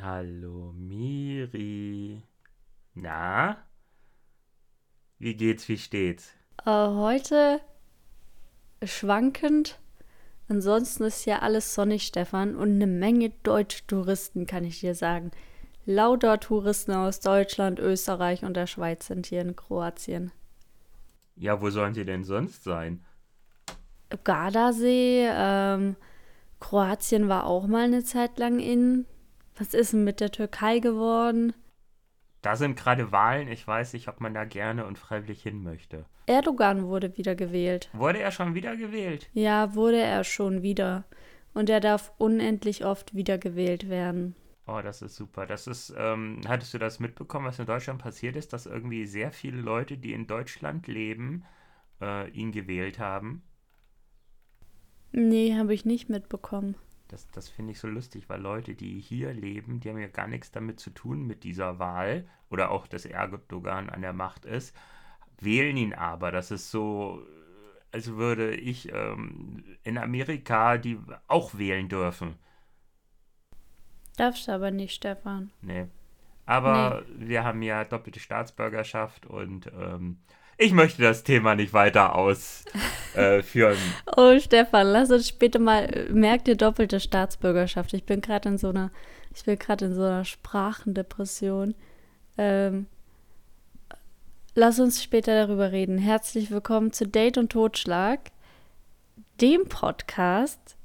Hallo Miri. Na? Wie geht's, wie steht's? Äh, heute schwankend. Ansonsten ist ja alles sonnig, Stefan, und eine Menge Deutsch-Touristen, kann ich dir sagen. Lauter Touristen aus Deutschland, Österreich und der Schweiz sind hier in Kroatien. Ja, wo sollen sie denn sonst sein? Gardasee, ähm, Kroatien war auch mal eine Zeit lang in. Was ist denn mit der Türkei geworden? Da sind gerade Wahlen. Ich weiß nicht, ob man da gerne und freiwillig hin möchte. Erdogan wurde wieder gewählt. Wurde er schon wieder gewählt? Ja, wurde er schon wieder. Und er darf unendlich oft wieder gewählt werden. Oh, das ist super. Das ist, ähm, hattest du das mitbekommen, was in Deutschland passiert ist, dass irgendwie sehr viele Leute, die in Deutschland leben, äh, ihn gewählt haben? Nee, habe ich nicht mitbekommen. Das, das finde ich so lustig, weil Leute, die hier leben, die haben ja gar nichts damit zu tun mit dieser Wahl oder auch, dass Erdogan an der Macht ist, wählen ihn aber. Das ist so, als würde ich ähm, in Amerika die auch wählen dürfen. Darfst du aber nicht, Stefan. Nee. Aber nee. wir haben ja doppelte Staatsbürgerschaft und ähm, ich möchte das Thema nicht weiter ausführen. Äh, oh, Stefan, lass uns später mal. Merk dir doppelte Staatsbürgerschaft. Ich bin gerade in so einer, ich bin gerade in so einer Sprachendepression. Ähm, lass uns später darüber reden. Herzlich willkommen zu Date und Totschlag, dem Podcast,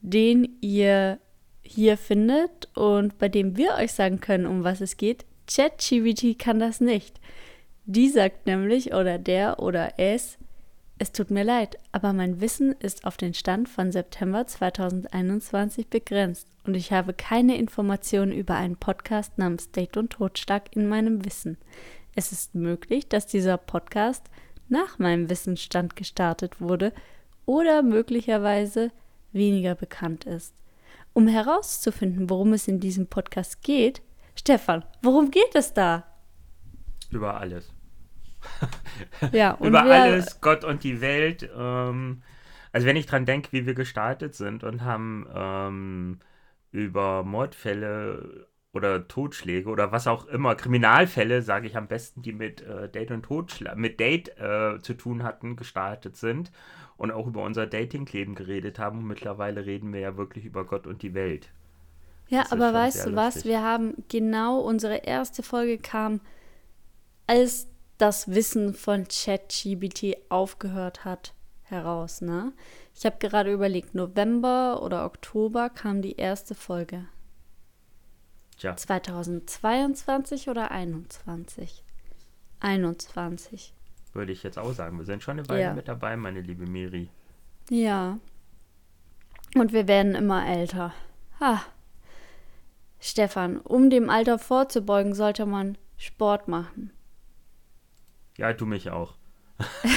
den ihr hier findet und bei dem wir euch sagen können, um was es geht. ChatGPT kann das nicht. Die sagt nämlich, oder der oder es, es tut mir leid, aber mein Wissen ist auf den Stand von September 2021 begrenzt und ich habe keine Informationen über einen Podcast namens Date und Totschlag in meinem Wissen. Es ist möglich, dass dieser Podcast nach meinem Wissensstand gestartet wurde oder möglicherweise weniger bekannt ist. Um herauszufinden, worum es in diesem Podcast geht, Stefan, worum geht es da? Über alles. Ja, und Über alles, Gott und die Welt. Ähm, also wenn ich dran denke, wie wir gestartet sind und haben ähm, über Mordfälle oder Totschläge oder was auch immer, Kriminalfälle, sage ich am besten, die mit äh, Date und Totschlag, mit Date äh, zu tun hatten, gestartet sind und auch über unser Datingleben geredet haben. Und mittlerweile reden wir ja wirklich über Gott und die Welt. Ja, das aber weißt du was? Wir haben genau unsere erste Folge kam, als das Wissen von ChatGBT aufgehört hat, heraus. Ne? Ich habe gerade überlegt, November oder Oktober kam die erste Folge. Tja. 2022 oder 2021? 21. Würde ich jetzt auch sagen. Wir sind schon eine Weile ja. mit dabei, meine liebe Miri. Ja. Und wir werden immer älter. Ha. Stefan, um dem Alter vorzubeugen, sollte man Sport machen. Ja, du mich auch.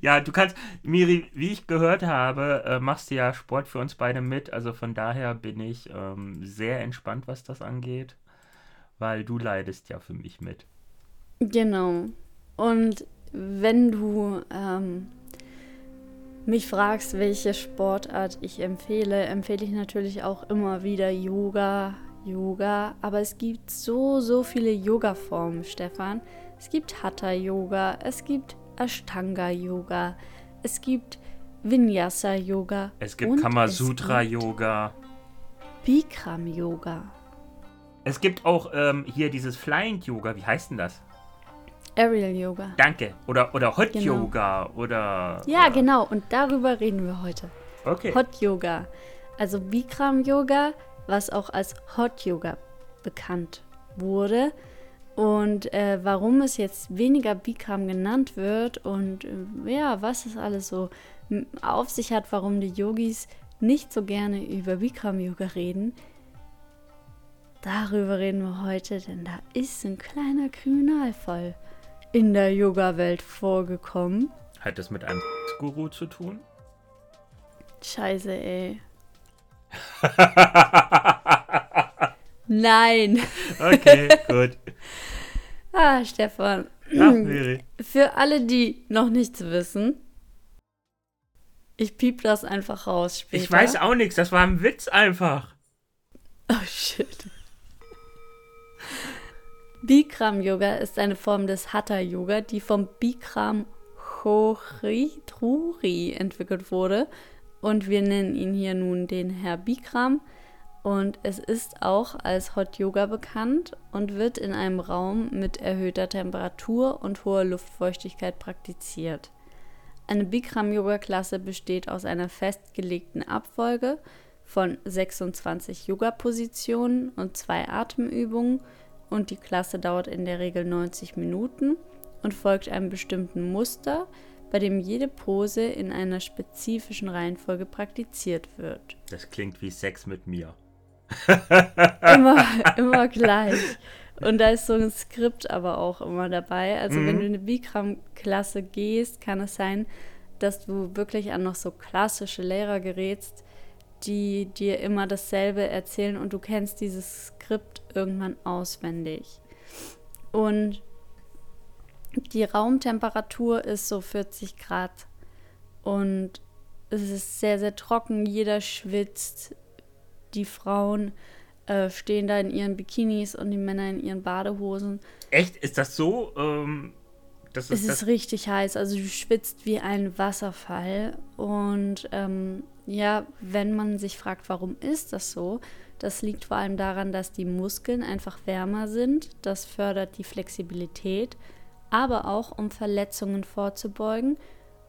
ja, du kannst, Miri, wie ich gehört habe, äh, machst du ja Sport für uns beide mit. Also von daher bin ich ähm, sehr entspannt, was das angeht, weil du leidest ja für mich mit. Genau. Und wenn du ähm, mich fragst, welche Sportart ich empfehle, empfehle ich natürlich auch immer wieder Yoga, Yoga, aber es gibt so, so viele Yoga-Formen, Stefan. Es gibt Hatha-Yoga, es gibt Ashtanga-Yoga, es gibt Vinyasa-Yoga. Es gibt Kamasutra-Yoga. Bikram-Yoga. Es gibt auch ähm, hier dieses Flying-Yoga. Wie heißt denn das? Aerial-Yoga. Danke. Oder, oder Hot-Yoga. Genau. Oder. Ja, ja, genau. Und darüber reden wir heute. Okay. Hot-Yoga. Also Bikram-Yoga was auch als Hot Yoga bekannt wurde. Und äh, warum es jetzt weniger Bikram genannt wird und äh, ja, was es alles so auf sich hat, warum die Yogis nicht so gerne über Bikram Yoga reden, darüber reden wir heute, denn da ist ein kleiner Kriminalfall in der Yoga-Welt vorgekommen. Hat das mit einem Guru zu tun? Scheiße, ey. Nein. Okay, gut. Ah, Stefan. Ach, Miri. Für alle, die noch nichts wissen, ich piep das einfach raus später. Ich weiß auch nichts, das war ein Witz einfach. Oh shit. Bikram Yoga ist eine Form des Hatha Yoga, die vom Bikram Choridruri entwickelt wurde. Und wir nennen ihn hier nun den Herr Bikram. Und es ist auch als Hot Yoga bekannt und wird in einem Raum mit erhöhter Temperatur und hoher Luftfeuchtigkeit praktiziert. Eine Bikram-Yoga-Klasse besteht aus einer festgelegten Abfolge von 26 Yoga-Positionen und zwei Atemübungen und die Klasse dauert in der Regel 90 Minuten und folgt einem bestimmten Muster, bei dem jede Pose in einer spezifischen Reihenfolge praktiziert wird. Das klingt wie Sex mit mir. immer, immer gleich. Und da ist so ein Skript aber auch immer dabei. Also mhm. wenn du in eine Bikram-Klasse gehst, kann es sein, dass du wirklich an noch so klassische Lehrer gerätst, die dir immer dasselbe erzählen und du kennst dieses Skript irgendwann auswendig. Und die Raumtemperatur ist so 40 Grad und es ist sehr, sehr trocken. Jeder schwitzt. Die Frauen äh, stehen da in ihren Bikinis und die Männer in ihren Badehosen. Echt? Ist das so? Ähm, das ist es das ist richtig heiß. Also du schwitzt wie ein Wasserfall. Und ähm, ja, wenn man sich fragt, warum ist das so, das liegt vor allem daran, dass die Muskeln einfach wärmer sind. Das fördert die Flexibilität, aber auch um Verletzungen vorzubeugen.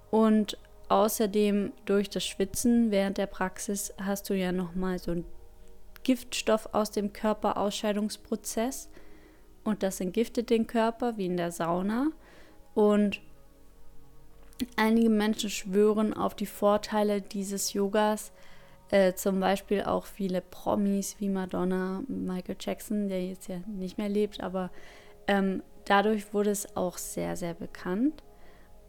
Und außerdem durch das Schwitzen während der Praxis hast du ja nochmal so einen Giftstoff aus dem Körperausscheidungsprozess. Und das entgiftet den Körper wie in der Sauna. Und einige Menschen schwören auf die Vorteile dieses Yogas. Äh, zum Beispiel auch viele Promis wie Madonna, Michael Jackson, der jetzt ja nicht mehr lebt, aber ähm, dadurch wurde es auch sehr, sehr bekannt.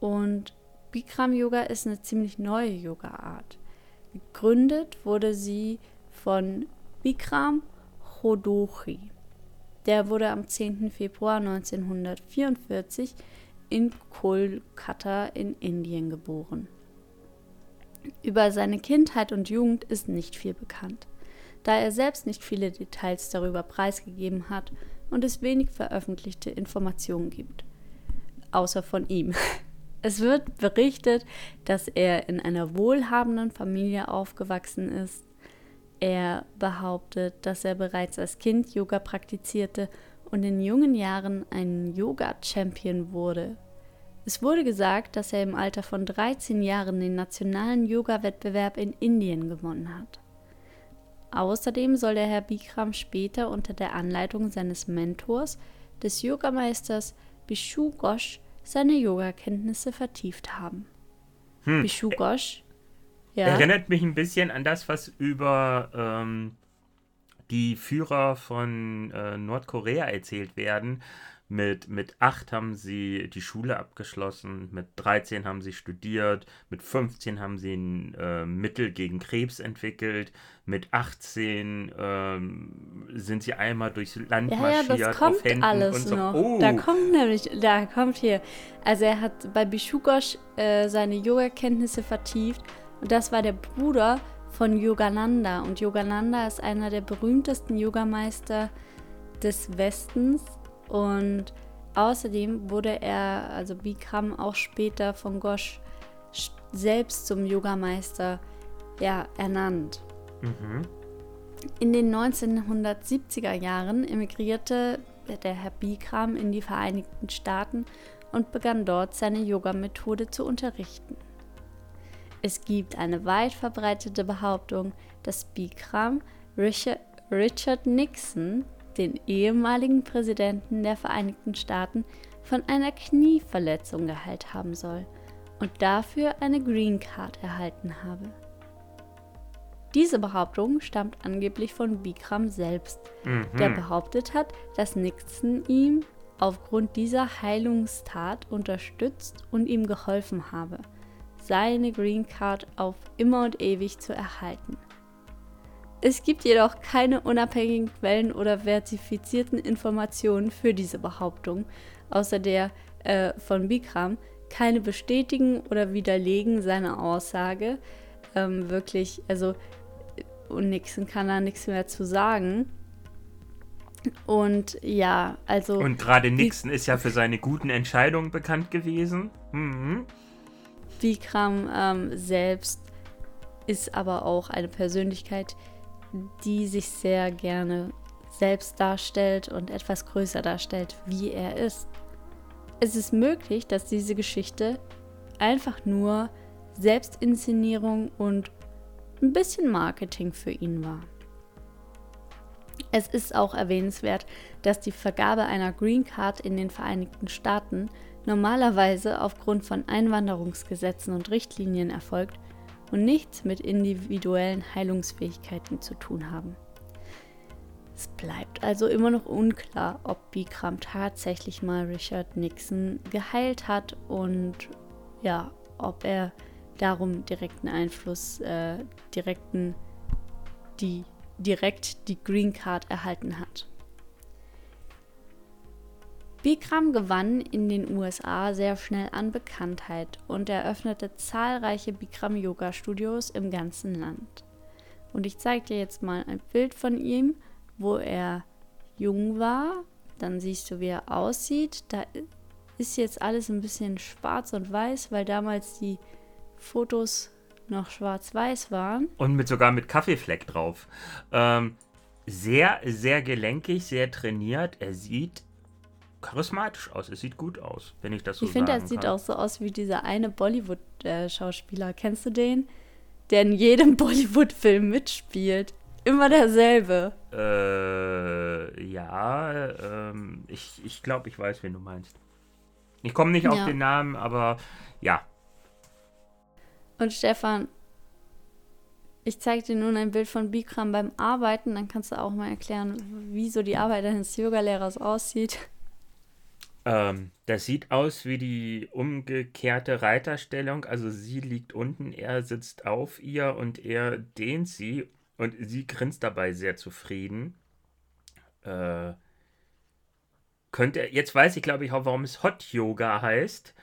Und Bikram Yoga ist eine ziemlich neue Yoga-Art. Gegründet wurde sie von Bikram Chodochi. Der wurde am 10. Februar 1944 in Kolkata in Indien geboren. Über seine Kindheit und Jugend ist nicht viel bekannt, da er selbst nicht viele Details darüber preisgegeben hat und es wenig veröffentlichte Informationen gibt, außer von ihm. Es wird berichtet, dass er in einer wohlhabenden Familie aufgewachsen ist. Er behauptet, dass er bereits als Kind Yoga praktizierte und in jungen Jahren ein Yoga-Champion wurde. Es wurde gesagt, dass er im Alter von 13 Jahren den nationalen Yoga-Wettbewerb in Indien gewonnen hat. Außerdem soll der Herr Bikram später unter der Anleitung seines Mentors, des Yogameisters Bishu Ghosh, seine Yogakenntnisse vertieft haben. Hm. Bishu Ghosh ja. erinnert mich ein bisschen an das, was über ähm, die Führer von äh, Nordkorea erzählt werden. Mit, mit 8 haben sie die Schule abgeschlossen, mit 13 haben sie studiert, mit 15 haben sie ein äh, Mittel gegen Krebs entwickelt, mit 18 ähm, sind sie einmal durchs Land ja, marschiert. Ja, das kommt alles so. noch. Oh. Da kommt nämlich, da kommt hier, also er hat bei Bishugosh äh, seine Yoga-Kenntnisse vertieft und das war der Bruder von Yogananda. Und Yogananda ist einer der berühmtesten Yogameister des Westens. Und außerdem wurde er, also Bikram, auch später von Gosh selbst zum Yogameister ja, ernannt. Mhm. In den 1970er Jahren emigrierte der Herr Bikram in die Vereinigten Staaten und begann dort seine Yoga-Methode zu unterrichten. Es gibt eine weit verbreitete Behauptung, dass Bikram Richard, Richard Nixon, den ehemaligen Präsidenten der Vereinigten Staaten, von einer Knieverletzung geheilt haben soll und dafür eine Green Card erhalten habe. Diese Behauptung stammt angeblich von Bikram selbst, mhm. der behauptet hat, dass Nixon ihm aufgrund dieser Heilungstat unterstützt und ihm geholfen habe, seine Green Card auf immer und ewig zu erhalten. Es gibt jedoch keine unabhängigen Quellen oder verifizierten Informationen für diese Behauptung, außer der äh, von Bikram. Keine bestätigen oder widerlegen seine Aussage. Ähm, wirklich, also, und Nixon kann da nichts mehr zu sagen. Und ja, also. Und gerade Nixon ist ja für seine guten Entscheidungen bekannt gewesen. Mhm. Bikram ähm, selbst ist aber auch eine Persönlichkeit, die sich sehr gerne selbst darstellt und etwas größer darstellt, wie er ist. Es ist möglich, dass diese Geschichte einfach nur Selbstinszenierung und ein bisschen Marketing für ihn war. Es ist auch erwähnenswert, dass die Vergabe einer Green Card in den Vereinigten Staaten normalerweise aufgrund von Einwanderungsgesetzen und Richtlinien erfolgt und nichts mit individuellen Heilungsfähigkeiten zu tun haben. Es bleibt also immer noch unklar, ob Bikram tatsächlich mal Richard Nixon geheilt hat und ja, ob er darum direkten Einfluss, äh, direkten, die, direkt die Green Card erhalten hat. Bikram gewann in den USA sehr schnell an Bekanntheit und eröffnete zahlreiche Bikram Yoga Studios im ganzen Land. Und ich zeige dir jetzt mal ein Bild von ihm, wo er jung war. Dann siehst du, wie er aussieht. Da ist jetzt alles ein bisschen schwarz und weiß, weil damals die Fotos noch schwarz-weiß waren. Und mit sogar mit Kaffeefleck drauf. Ähm, sehr, sehr gelenkig, sehr trainiert. Er sieht charismatisch aus. Es sieht gut aus, wenn ich das so ich finde, er sieht auch so aus wie dieser eine Bollywood-Schauspieler. Kennst du den? Der in jedem Bollywood-Film mitspielt. Immer derselbe. Äh, ja, ähm, ich, ich glaube, ich weiß, wen du meinst. Ich komme nicht auf ja. den Namen, aber ja. Und Stefan, ich zeige dir nun ein Bild von Bikram beim Arbeiten, dann kannst du auch mal erklären, wie so die Arbeit eines Yoga-Lehrers aussieht. Ähm, das sieht aus wie die umgekehrte Reiterstellung. Also sie liegt unten, er sitzt auf ihr und er dehnt sie und sie grinst dabei sehr zufrieden. Äh, könnte, jetzt weiß ich glaube ich auch, warum es Hot Yoga heißt.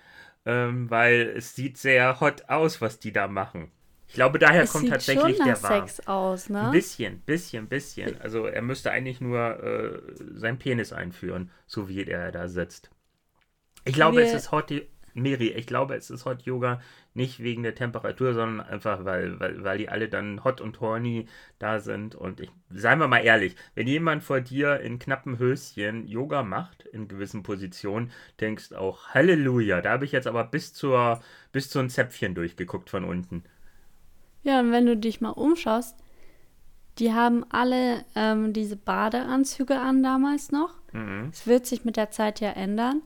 Ähm, weil es sieht sehr hot aus, was die da machen. Ich glaube, daher es kommt tatsächlich der Warm. Sex aus, ne? Ein bisschen, bisschen, bisschen. Also er müsste eigentlich nur äh, seinen Penis einführen, so wie er da sitzt. Ich glaube, Wir es ist Hot Miri, ich glaube, es ist Hot Yoga nicht wegen der Temperatur, sondern einfach, weil, weil, weil die alle dann hot und horny da sind. Und ich, seien wir mal ehrlich, wenn jemand vor dir in knappen Höschen Yoga macht, in gewissen Positionen, denkst auch, Halleluja, da habe ich jetzt aber bis zur, bis zu ein Zäpfchen durchgeguckt von unten. Ja, und wenn du dich mal umschaust, die haben alle ähm, diese Badeanzüge an damals noch. Mhm. Es wird sich mit der Zeit ja ändern.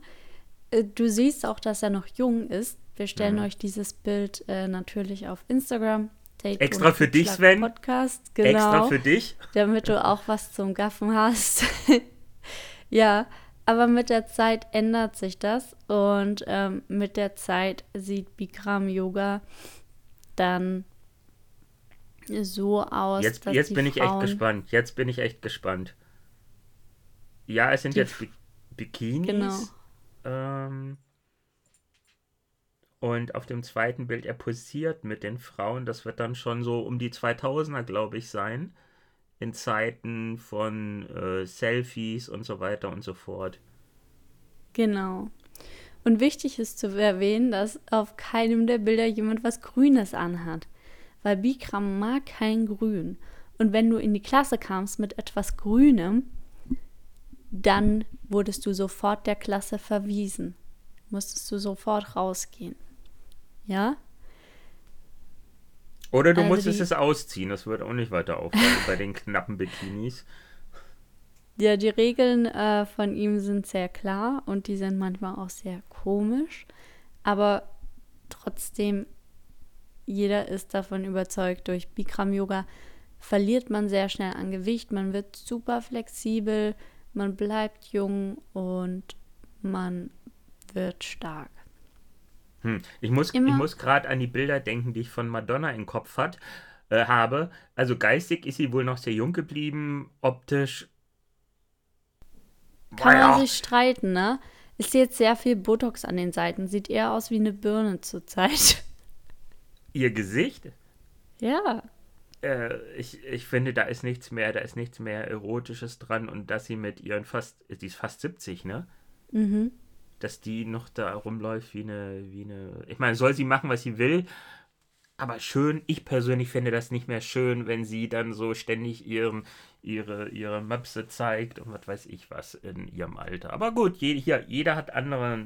Äh, du siehst auch, dass er noch jung ist. Wir stellen mhm. euch dieses Bild äh, natürlich auf Instagram. Date Extra für dich, Sven. Podcast, genau. Extra für dich. Damit du auch was zum Gaffen hast. ja, aber mit der Zeit ändert sich das und ähm, mit der Zeit sieht Bikram Yoga dann so aus. Jetzt, jetzt bin ich echt gespannt. Jetzt bin ich echt gespannt. Ja, es sind jetzt Bi Bikinis. Genau. Ähm, und auf dem zweiten Bild, er posiert mit den Frauen. Das wird dann schon so um die 2000er, glaube ich, sein. In Zeiten von äh, Selfies und so weiter und so fort. Genau. Und wichtig ist zu erwähnen, dass auf keinem der Bilder jemand was Grünes anhat weil Bikram mag kein Grün. Und wenn du in die Klasse kamst mit etwas Grünem, dann wurdest du sofort der Klasse verwiesen. Musstest du sofort rausgehen. Ja? Oder du also musstest es ausziehen, das wird auch nicht weiter auffallen bei den knappen Bikinis. Ja, die Regeln äh, von ihm sind sehr klar und die sind manchmal auch sehr komisch. Aber trotzdem jeder ist davon überzeugt, durch Bikram Yoga verliert man sehr schnell an Gewicht, man wird super flexibel, man bleibt jung und man wird stark. Hm. Ich muss, ich muss gerade an die Bilder denken, die ich von Madonna im Kopf hat, äh, habe. Also geistig ist sie wohl noch sehr jung geblieben, optisch. Kann man sich streiten, ne? Ist jetzt sehr viel Botox an den Seiten. Sieht eher aus wie eine Birne zurzeit. Ihr Gesicht? Ja. Äh, ich, ich finde, da ist nichts mehr, da ist nichts mehr Erotisches dran und dass sie mit ihren fast, die ist fast 70, ne? Mhm. Dass die noch da rumläuft wie eine, wie eine. Ich meine, soll sie machen, was sie will, aber schön, ich persönlich finde das nicht mehr schön, wenn sie dann so ständig ihren, ihre, ihre Möpse zeigt und was weiß ich was in ihrem Alter. Aber gut, je, hier, jeder hat andere,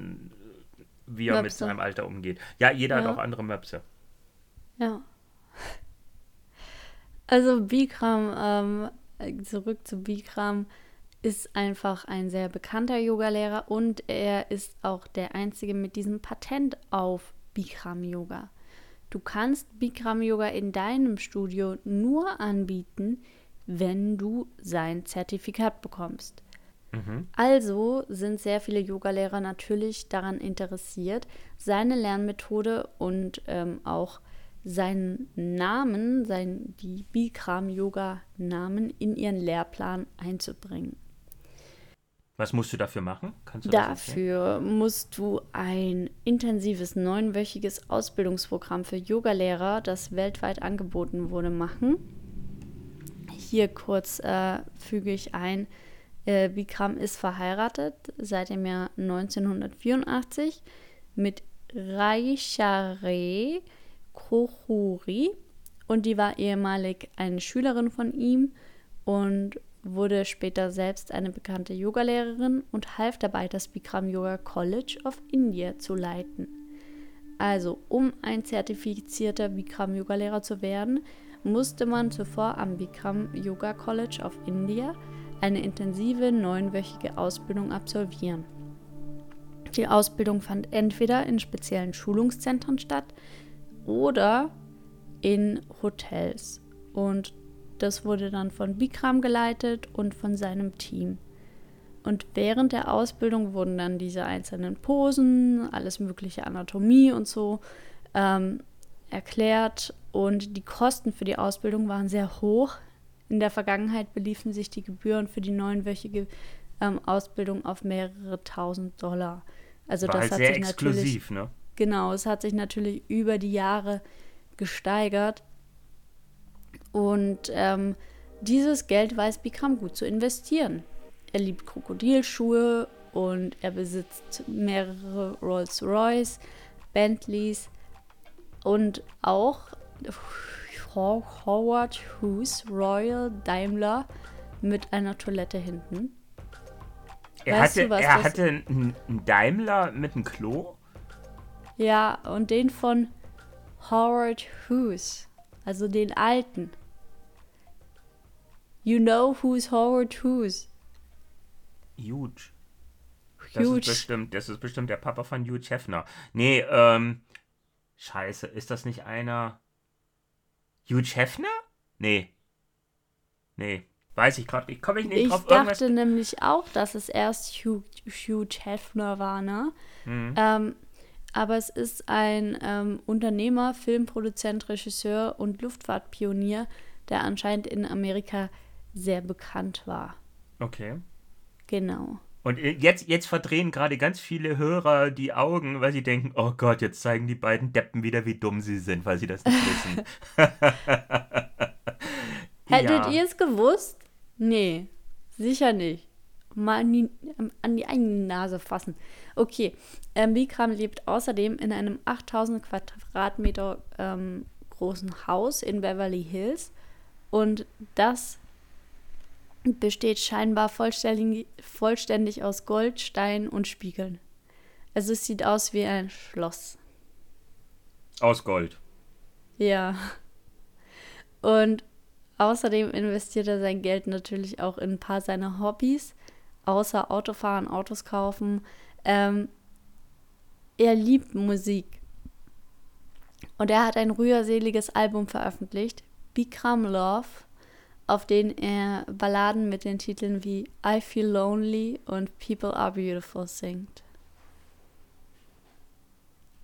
wie er Möpse. mit seinem Alter umgeht. Ja, jeder ja. hat auch andere Möpse. Ja. Also Bikram, ähm, zurück zu Bikram, ist einfach ein sehr bekannter Yogalehrer und er ist auch der einzige mit diesem Patent auf Bikram Yoga. Du kannst Bikram Yoga in deinem Studio nur anbieten, wenn du sein Zertifikat bekommst. Mhm. Also sind sehr viele Yogalehrer natürlich daran interessiert, seine Lernmethode und ähm, auch seinen Namen, sein, die Bikram-Yoga-Namen in ihren Lehrplan einzubringen. Was musst du dafür machen? Du dafür musst du ein intensives neunwöchiges Ausbildungsprogramm für Yogalehrer, das weltweit angeboten wurde, machen. Hier kurz äh, füge ich ein, äh, Bikram ist verheiratet seit dem Jahr 1984 mit Raishare Kohuri und die war ehemalig eine Schülerin von ihm und wurde später selbst eine bekannte Yogalehrerin und half dabei, das Bikram Yoga College of India zu leiten. Also, um ein zertifizierter Bikram Yoga Lehrer zu werden, musste man zuvor am Bikram Yoga College of India eine intensive neunwöchige Ausbildung absolvieren. Die Ausbildung fand entweder in speziellen Schulungszentren statt oder in Hotels. Und das wurde dann von Bikram geleitet und von seinem Team. Und während der Ausbildung wurden dann diese einzelnen Posen, alles mögliche Anatomie und so ähm, erklärt. Und die Kosten für die Ausbildung waren sehr hoch. In der Vergangenheit beliefen sich die Gebühren für die neunwöchige ähm, Ausbildung auf mehrere tausend Dollar. Also War das halt hat sehr sich exklusiv, ne? Genau, es hat sich natürlich über die Jahre gesteigert. Und ähm, dieses Geld weiß Bikram gut zu investieren. Er liebt Krokodilschuhe und er besitzt mehrere Rolls-Royce, Bentleys und auch Howard Hughes Royal Daimler mit einer Toilette hinten. Er weißt hatte, du, er hatte einen Daimler mit einem Klo? Ja, und den von Howard Hughes, also den alten. You know who's Howard Hughes? Huge. Das Huge. ist bestimmt, das ist bestimmt der Papa von Hugh Hefner. Nee, ähm, scheiße, ist das nicht einer Hugh Hefner? Nee. Nee, weiß ich gerade nicht. Komme ich nicht ich drauf. Ich dachte irgendwas... nämlich auch, dass es erst Hugh, Hugh Hefner war, ne? Mhm. Ähm, aber es ist ein ähm, Unternehmer, Filmproduzent, Regisseur und Luftfahrtpionier, der anscheinend in Amerika sehr bekannt war. Okay. Genau. Und jetzt, jetzt verdrehen gerade ganz viele Hörer die Augen, weil sie denken, oh Gott, jetzt zeigen die beiden Deppen wieder, wie dumm sie sind, weil sie das nicht wissen. Hättet ja. ihr es gewusst? Nee, sicher nicht mal an die, an die eigene Nase fassen. Okay, ähm, Bikram lebt außerdem in einem 8000 Quadratmeter ähm, großen Haus in Beverly Hills und das besteht scheinbar vollständig, vollständig aus Gold, Stein und Spiegeln. Also es sieht aus wie ein Schloss. Aus Gold. Ja. Und außerdem investiert er sein Geld natürlich auch in ein paar seiner Hobbys außer Autofahren, Autos kaufen. Ähm, er liebt Musik. Und er hat ein rührseliges Album veröffentlicht, Bikram Love. auf denen er Balladen mit den Titeln wie I Feel Lonely und People Are Beautiful singt.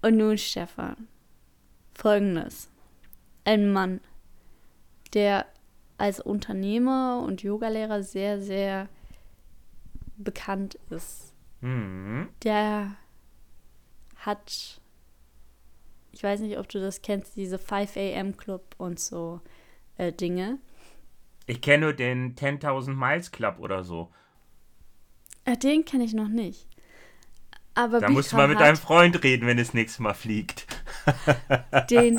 Und nun, Stefan, folgendes. Ein Mann, der als Unternehmer und Yogalehrer sehr, sehr bekannt ist. Mhm. Der hat, ich weiß nicht, ob du das kennst, diese 5 AM Club und so äh, Dinge. Ich kenne nur den 10.000 Miles Club oder so. Äh, den kenne ich noch nicht. Aber da musst du mal mit deinem Freund reden, wenn es nächstes Mal fliegt. Den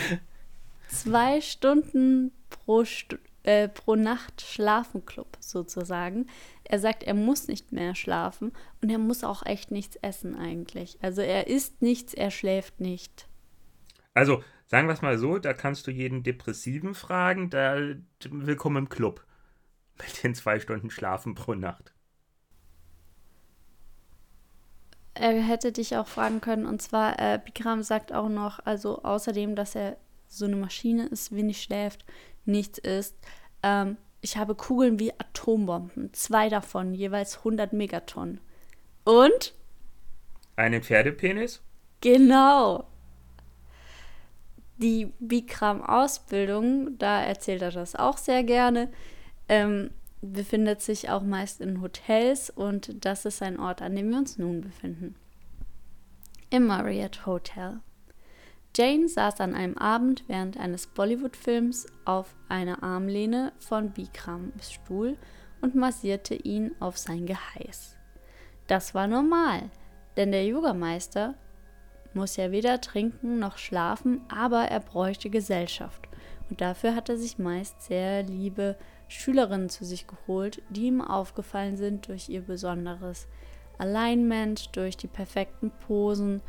zwei Stunden pro, Stu äh, pro Nacht Schlafenclub sozusagen. Er sagt, er muss nicht mehr schlafen und er muss auch echt nichts essen eigentlich. Also er isst nichts, er schläft nicht. Also sagen wir es mal so, da kannst du jeden Depressiven fragen, da willkommen im Club. Mit den zwei Stunden Schlafen pro Nacht. Er hätte dich auch fragen können, und zwar, äh, Bikram sagt auch noch, also außerdem, dass er so eine Maschine ist, wenig schläft, nichts isst. Ähm, ich habe Kugeln wie Atombomben, zwei davon, jeweils 100 Megatonnen. Und? Einen Pferdepenis? Genau. Die Bikram-Ausbildung, da erzählt er das auch sehr gerne, ähm, befindet sich auch meist in Hotels und das ist ein Ort, an dem wir uns nun befinden. Im Marriott Hotel. Jane saß an einem Abend während eines Bollywood-Films auf einer Armlehne von Bikrams Stuhl und massierte ihn auf sein Geheiß. Das war normal, denn der Yogameister muss ja weder trinken noch schlafen, aber er bräuchte Gesellschaft. Und dafür hat er sich meist sehr liebe Schülerinnen zu sich geholt, die ihm aufgefallen sind durch ihr besonderes Alignment, durch die perfekten Posen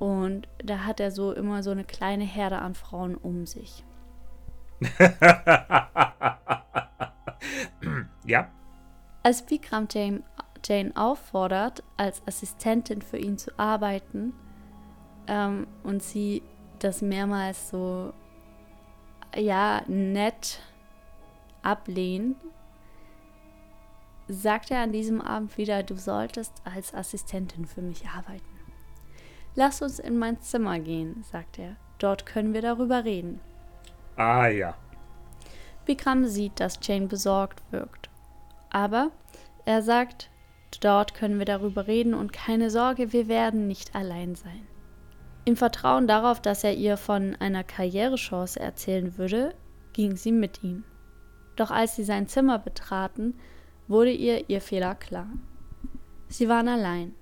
und da hat er so immer so eine kleine Herde an Frauen um sich. ja. Als Bikram Jane, Jane auffordert, als Assistentin für ihn zu arbeiten ähm, und sie das mehrmals so, ja, nett ablehnt, sagt er an diesem Abend wieder, du solltest als Assistentin für mich arbeiten. Lass uns in mein Zimmer gehen, sagt er. Dort können wir darüber reden. Ah ja. Bikram sieht, dass Jane besorgt wirkt. Aber er sagt, dort können wir darüber reden und keine Sorge, wir werden nicht allein sein. Im Vertrauen darauf, dass er ihr von einer Karrierechance erzählen würde, ging sie mit ihm. Doch als sie sein Zimmer betraten, wurde ihr ihr Fehler klar. Sie waren allein.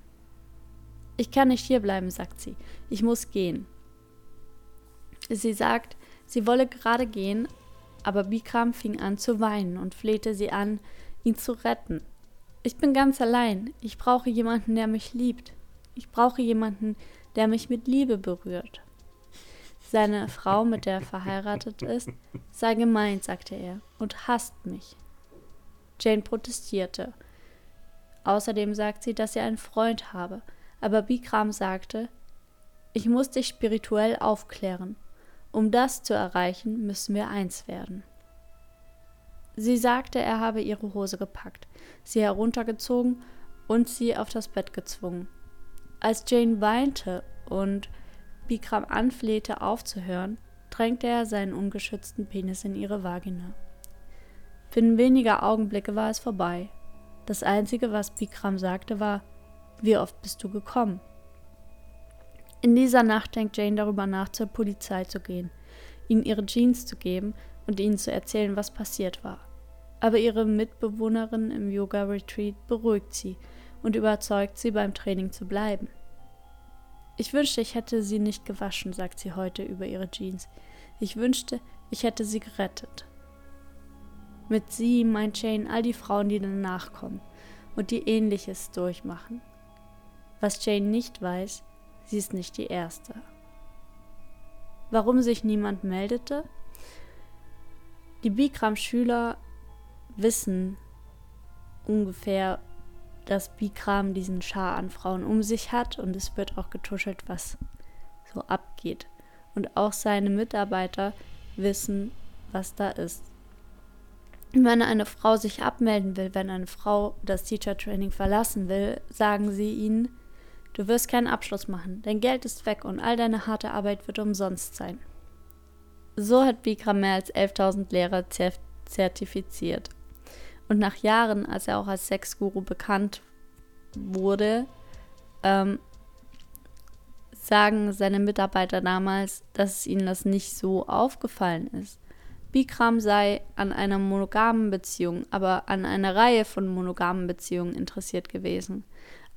Ich kann nicht hierbleiben, sagt sie. Ich muss gehen. Sie sagt, sie wolle gerade gehen, aber Bikram fing an zu weinen und flehte sie an, ihn zu retten. Ich bin ganz allein. Ich brauche jemanden, der mich liebt. Ich brauche jemanden, der mich mit Liebe berührt. Seine Frau, mit der er verheiratet ist, sei gemein, sagte er, und hasst mich. Jane protestierte. Außerdem sagt sie, dass sie einen Freund habe, aber Bikram sagte, ich muss dich spirituell aufklären. Um das zu erreichen, müssen wir eins werden. Sie sagte, er habe ihre Hose gepackt, sie heruntergezogen und sie auf das Bett gezwungen. Als Jane weinte und Bikram anflehte, aufzuhören, drängte er seinen ungeschützten Penis in ihre Vagina. Binnen weniger Augenblicke war es vorbei. Das Einzige, was Bikram sagte, war, wie oft bist du gekommen? In dieser Nacht denkt Jane darüber nach, zur Polizei zu gehen, ihnen ihre Jeans zu geben und ihnen zu erzählen, was passiert war. Aber ihre Mitbewohnerin im Yoga-Retreat beruhigt sie und überzeugt sie, beim Training zu bleiben. Ich wünschte, ich hätte sie nicht gewaschen, sagt sie heute über ihre Jeans. Ich wünschte, ich hätte sie gerettet. Mit sie meint Jane all die Frauen, die danach kommen und die ähnliches durchmachen. Was Jane nicht weiß, sie ist nicht die Erste. Warum sich niemand meldete? Die Bikram-Schüler wissen ungefähr, dass Bikram diesen Schar an Frauen um sich hat und es wird auch getuschelt, was so abgeht. Und auch seine Mitarbeiter wissen, was da ist. Wenn eine Frau sich abmelden will, wenn eine Frau das Teacher Training verlassen will, sagen sie ihnen, du wirst keinen Abschluss machen, dein Geld ist weg und all deine harte Arbeit wird umsonst sein. So hat Bikram mehr als 11.000 Lehrer zertifiziert. Und nach Jahren, als er auch als Sexguru bekannt wurde, ähm, sagen seine Mitarbeiter damals, dass ihnen das nicht so aufgefallen ist. Bikram sei an einer monogamen Beziehung, aber an einer Reihe von monogamen Beziehungen interessiert gewesen.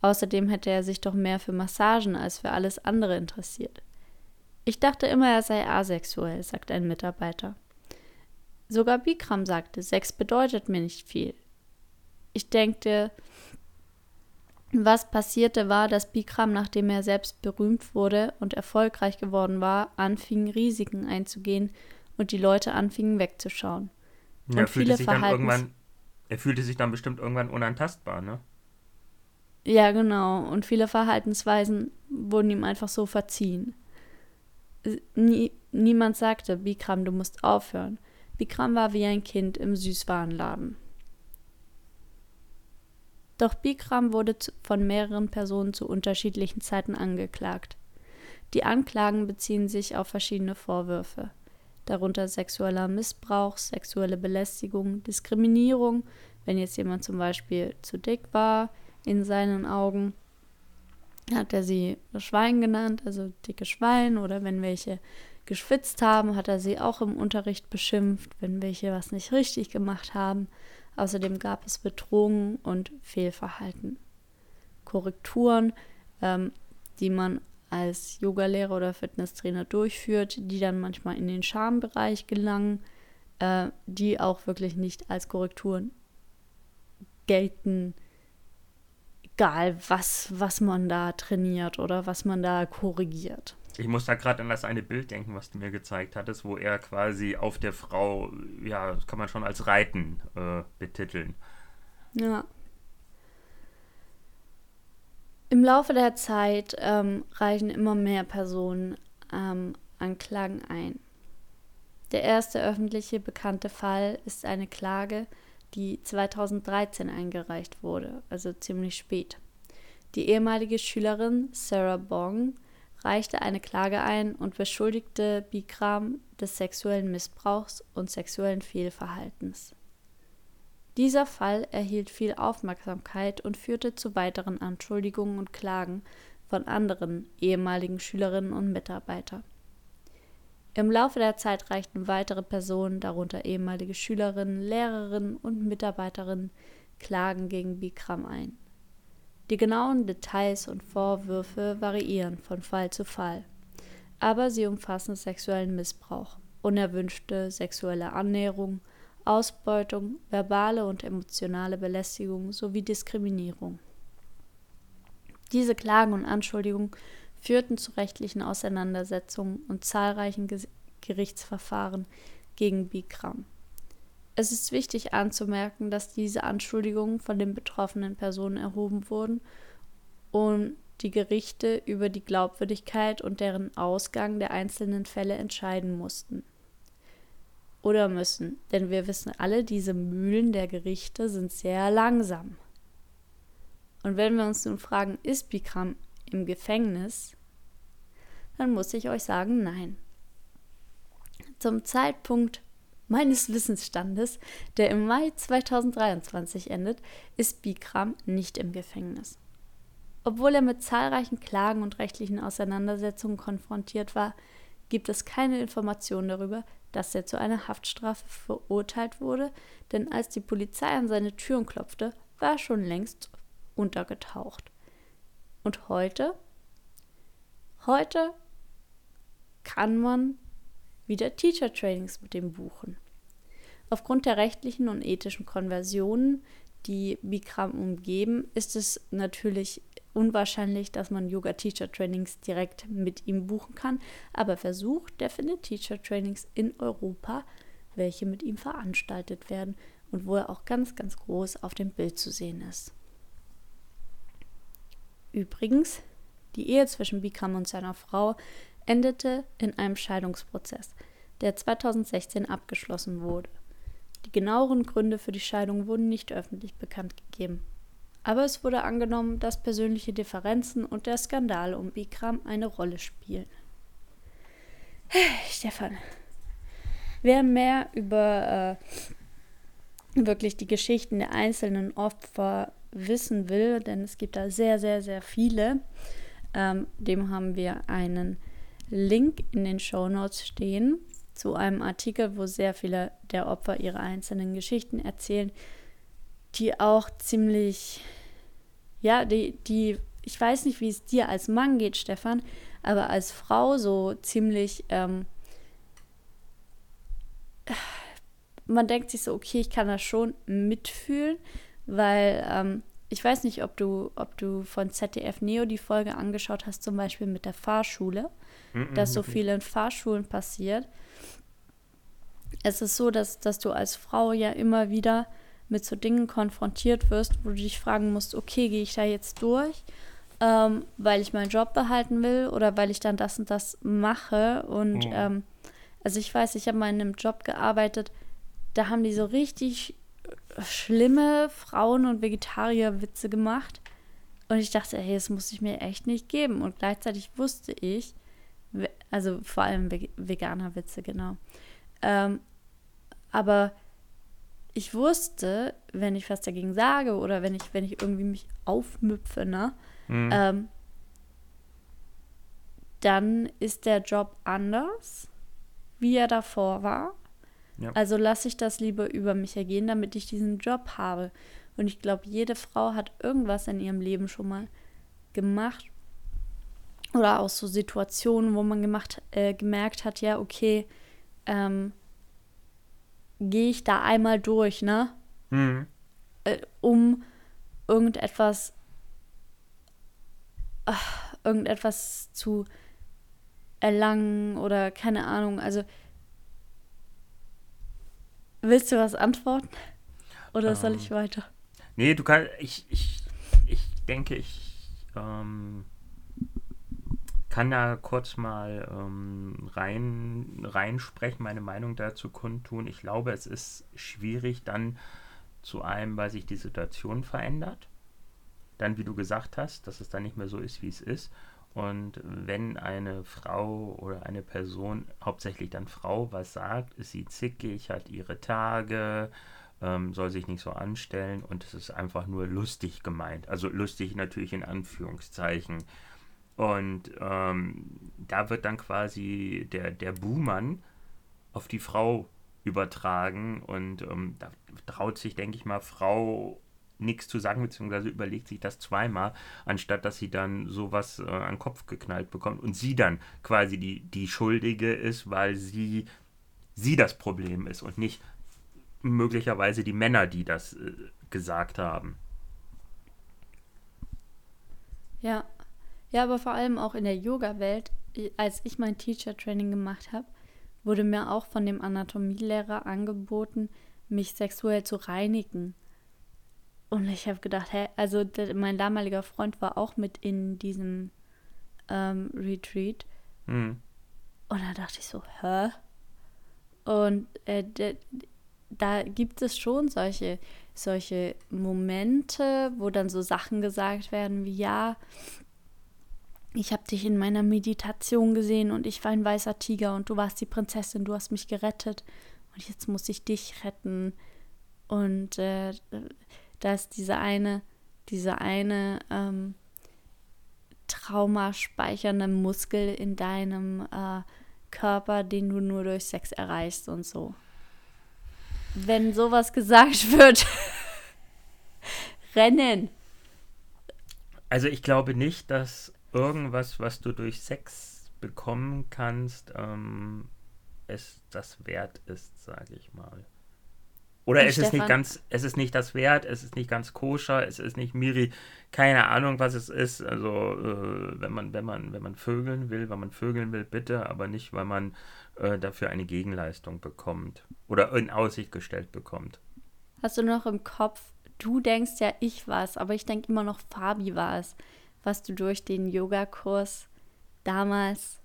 Außerdem hätte er sich doch mehr für Massagen als für alles andere interessiert. Ich dachte immer, er sei asexuell, sagt ein Mitarbeiter. Sogar Bikram sagte, Sex bedeutet mir nicht viel. Ich denke, was passierte war, dass Bikram, nachdem er selbst berühmt wurde und erfolgreich geworden war, anfing, Risiken einzugehen und die Leute anfingen wegzuschauen. Ja, er, fühlte sich dann irgendwann, er fühlte sich dann bestimmt irgendwann unantastbar, ne? Ja, genau. Und viele Verhaltensweisen wurden ihm einfach so verziehen. Nie, niemand sagte, Bikram, du musst aufhören. Bikram war wie ein Kind im Süßwarenladen. Doch Bikram wurde von mehreren Personen zu unterschiedlichen Zeiten angeklagt. Die Anklagen beziehen sich auf verschiedene Vorwürfe, darunter sexueller Missbrauch, sexuelle Belästigung, Diskriminierung, wenn jetzt jemand zum Beispiel zu dick war in seinen Augen, hat er sie Schwein genannt, also dicke Schwein, oder wenn welche geschwitzt haben, hat er sie auch im Unterricht beschimpft, wenn welche was nicht richtig gemacht haben. Außerdem gab es Bedrohungen und Fehlverhalten. Korrekturen, ähm, die man als Yogalehrer oder Fitnesstrainer durchführt, die dann manchmal in den Schambereich gelangen, äh, die auch wirklich nicht als Korrekturen gelten, egal was, was man da trainiert oder was man da korrigiert. Ich muss da gerade an das eine Bild denken, was du mir gezeigt hattest, wo er quasi auf der Frau, ja, das kann man schon als Reiten äh, betiteln. Ja. Im Laufe der Zeit ähm, reichen immer mehr Personen ähm, Anklagen ein. Der erste öffentliche bekannte Fall ist eine Klage, die 2013 eingereicht wurde, also ziemlich spät. Die ehemalige Schülerin Sarah Bong reichte eine Klage ein und beschuldigte Bikram des sexuellen Missbrauchs und sexuellen Fehlverhaltens. Dieser Fall erhielt viel Aufmerksamkeit und führte zu weiteren Anschuldigungen und Klagen von anderen ehemaligen Schülerinnen und Mitarbeitern. Im Laufe der Zeit reichten weitere Personen, darunter ehemalige Schülerinnen, Lehrerinnen und Mitarbeiterinnen, Klagen gegen Bikram ein. Die genauen Details und Vorwürfe variieren von Fall zu Fall, aber sie umfassen sexuellen Missbrauch, unerwünschte sexuelle Annäherung, Ausbeutung, verbale und emotionale Belästigung sowie Diskriminierung. Diese Klagen und Anschuldigungen führten zu rechtlichen Auseinandersetzungen und zahlreichen Gerichtsverfahren gegen Bikram. Es ist wichtig anzumerken, dass diese Anschuldigungen von den betroffenen Personen erhoben wurden und die Gerichte über die Glaubwürdigkeit und deren Ausgang der einzelnen Fälle entscheiden mussten. Oder müssen, denn wir wissen alle, diese Mühlen der Gerichte sind sehr langsam. Und wenn wir uns nun fragen, ist Bikram im Gefängnis, dann muss ich euch sagen, nein. Zum Zeitpunkt meines Wissensstandes, der im Mai 2023 endet, ist Bikram nicht im Gefängnis. Obwohl er mit zahlreichen Klagen und rechtlichen Auseinandersetzungen konfrontiert war, gibt es keine Informationen darüber, dass er zu einer Haftstrafe verurteilt wurde, denn als die Polizei an seine Türen klopfte, war er schon längst untergetaucht. Und heute? Heute kann man wieder Teacher Trainings mit dem buchen. Aufgrund der rechtlichen und ethischen Konversionen, die Bikram umgeben, ist es natürlich unwahrscheinlich, dass man Yoga-Teacher-Trainings direkt mit ihm buchen kann. Aber versucht, der findet Teacher-Trainings in Europa, welche mit ihm veranstaltet werden und wo er auch ganz, ganz groß auf dem Bild zu sehen ist. Übrigens, die Ehe zwischen Bikram und seiner Frau endete in einem Scheidungsprozess, der 2016 abgeschlossen wurde. Die genaueren Gründe für die Scheidung wurden nicht öffentlich bekannt gegeben. Aber es wurde angenommen, dass persönliche Differenzen und der Skandal um Bikram eine Rolle spielen. Stefan, wer mehr über äh, wirklich die Geschichten der einzelnen Opfer wissen will, denn es gibt da sehr, sehr, sehr viele, ähm, dem haben wir einen Link in den Show Notes stehen zu einem Artikel, wo sehr viele der Opfer ihre einzelnen Geschichten erzählen, die auch ziemlich, ja, die, die, ich weiß nicht, wie es dir als Mann geht, Stefan, aber als Frau so ziemlich, ähm, man denkt sich so, okay, ich kann das schon mitfühlen, weil ähm, ich weiß nicht, ob du, ob du von ZDF Neo die Folge angeschaut hast, zum Beispiel mit der Fahrschule, -mm, dass so viel in Fahrschulen passiert. Es ist so, dass, dass du als Frau ja immer wieder mit so Dingen konfrontiert wirst, wo du dich fragen musst, okay, gehe ich da jetzt durch, ähm, weil ich meinen Job behalten will oder weil ich dann das und das mache. Und oh. ähm, also ich weiß, ich habe mal in einem Job gearbeitet, da haben die so richtig schlimme Frauen- und Vegetarier-Witze gemacht. Und ich dachte, hey, das muss ich mir echt nicht geben. Und gleichzeitig wusste ich, also vor allem Veganer-Witze, genau. Ähm, aber ich wusste, wenn ich was dagegen sage oder wenn ich, wenn ich irgendwie mich aufmüpfe, ne, mhm. ähm, dann ist der Job anders, wie er davor war. Ja. Also lasse ich das lieber über mich ergehen, damit ich diesen Job habe. Und ich glaube, jede Frau hat irgendwas in ihrem Leben schon mal gemacht. Oder auch so Situationen, wo man gemacht, äh, gemerkt hat, ja, okay, ähm, gehe ich da einmal durch, ne? Mhm. Äh, um irgendetwas, ach, irgendetwas zu erlangen oder keine Ahnung. Also Willst du was antworten? Oder ähm, soll ich weiter? Nee, du kannst. Ich, ich, ich denke, ich ähm, kann da kurz mal ähm, rein, reinsprechen, meine Meinung dazu kundtun. Ich glaube, es ist schwierig dann zu einem, weil sich die Situation verändert. Dann, wie du gesagt hast, dass es dann nicht mehr so ist, wie es ist. Und wenn eine Frau oder eine Person, hauptsächlich dann Frau, was sagt, ist sie zickig, hat ihre Tage, ähm, soll sich nicht so anstellen und es ist einfach nur lustig gemeint. Also lustig natürlich in Anführungszeichen. Und ähm, da wird dann quasi der, der Buhmann auf die Frau übertragen und ähm, da traut sich, denke ich mal, Frau nichts zu sagen, beziehungsweise überlegt sich das zweimal, anstatt dass sie dann sowas äh, an den Kopf geknallt bekommt und sie dann quasi die, die Schuldige ist, weil sie, sie das Problem ist und nicht möglicherweise die Männer, die das äh, gesagt haben. Ja. Ja, aber vor allem auch in der Yoga-Welt, als ich mein Teacher-Training gemacht habe, wurde mir auch von dem Anatomielehrer angeboten, mich sexuell zu reinigen. Und ich habe gedacht, hä, also der, mein damaliger Freund war auch mit in diesem ähm, Retreat. Mhm. Und da dachte ich so, hä? Und äh, de, da gibt es schon solche, solche Momente, wo dann so Sachen gesagt werden wie, ja, ich habe dich in meiner Meditation gesehen und ich war ein weißer Tiger und du warst die Prinzessin, du hast mich gerettet und jetzt muss ich dich retten. Und äh, dass diese eine, diese eine ähm, traumaspeichernde Muskel in deinem äh, Körper, den du nur durch Sex erreichst und so. Wenn sowas gesagt wird, rennen. Also ich glaube nicht, dass irgendwas, was du durch Sex bekommen kannst, ähm, es das wert ist, sage ich mal. Oder es ist nicht ganz, es ist nicht das Wert, es ist nicht ganz koscher, es ist nicht Miri, keine Ahnung, was es ist. Also äh, wenn man, wenn man, wenn man vögeln will, wenn man vögeln will, bitte, aber nicht, weil man äh, dafür eine Gegenleistung bekommt oder in Aussicht gestellt bekommt. Hast du noch im Kopf, du denkst ja, ich war es, aber ich denke immer noch, Fabi war es, was du durch den Yogakurs damals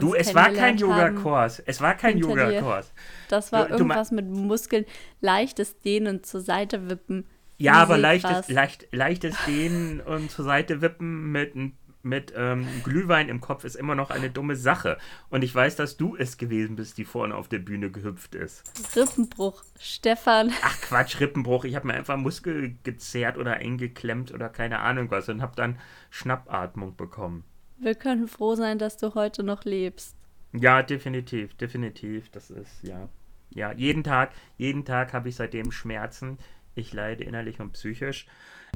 Du, es war kein Yoga-Kurs. Es war kein Yoga-Kurs. Das war du, irgendwas du mit Muskeln, leichtes Dehnen zur Seite wippen. Ja, aber leichtes, leicht, leichtes Dehnen und zur Seite wippen mit, mit ähm, Glühwein im Kopf ist immer noch eine dumme Sache. Und ich weiß, dass du es gewesen bist, die vorne auf der Bühne gehüpft ist. Rippenbruch, Stefan. Ach Quatsch, Rippenbruch. Ich habe mir einfach Muskel gezerrt oder eingeklemmt oder keine Ahnung was und habe dann Schnappatmung bekommen. Wir können froh sein, dass du heute noch lebst. Ja, definitiv, definitiv. Das ist, ja. Ja, jeden Tag, jeden Tag habe ich seitdem Schmerzen. Ich leide innerlich und psychisch.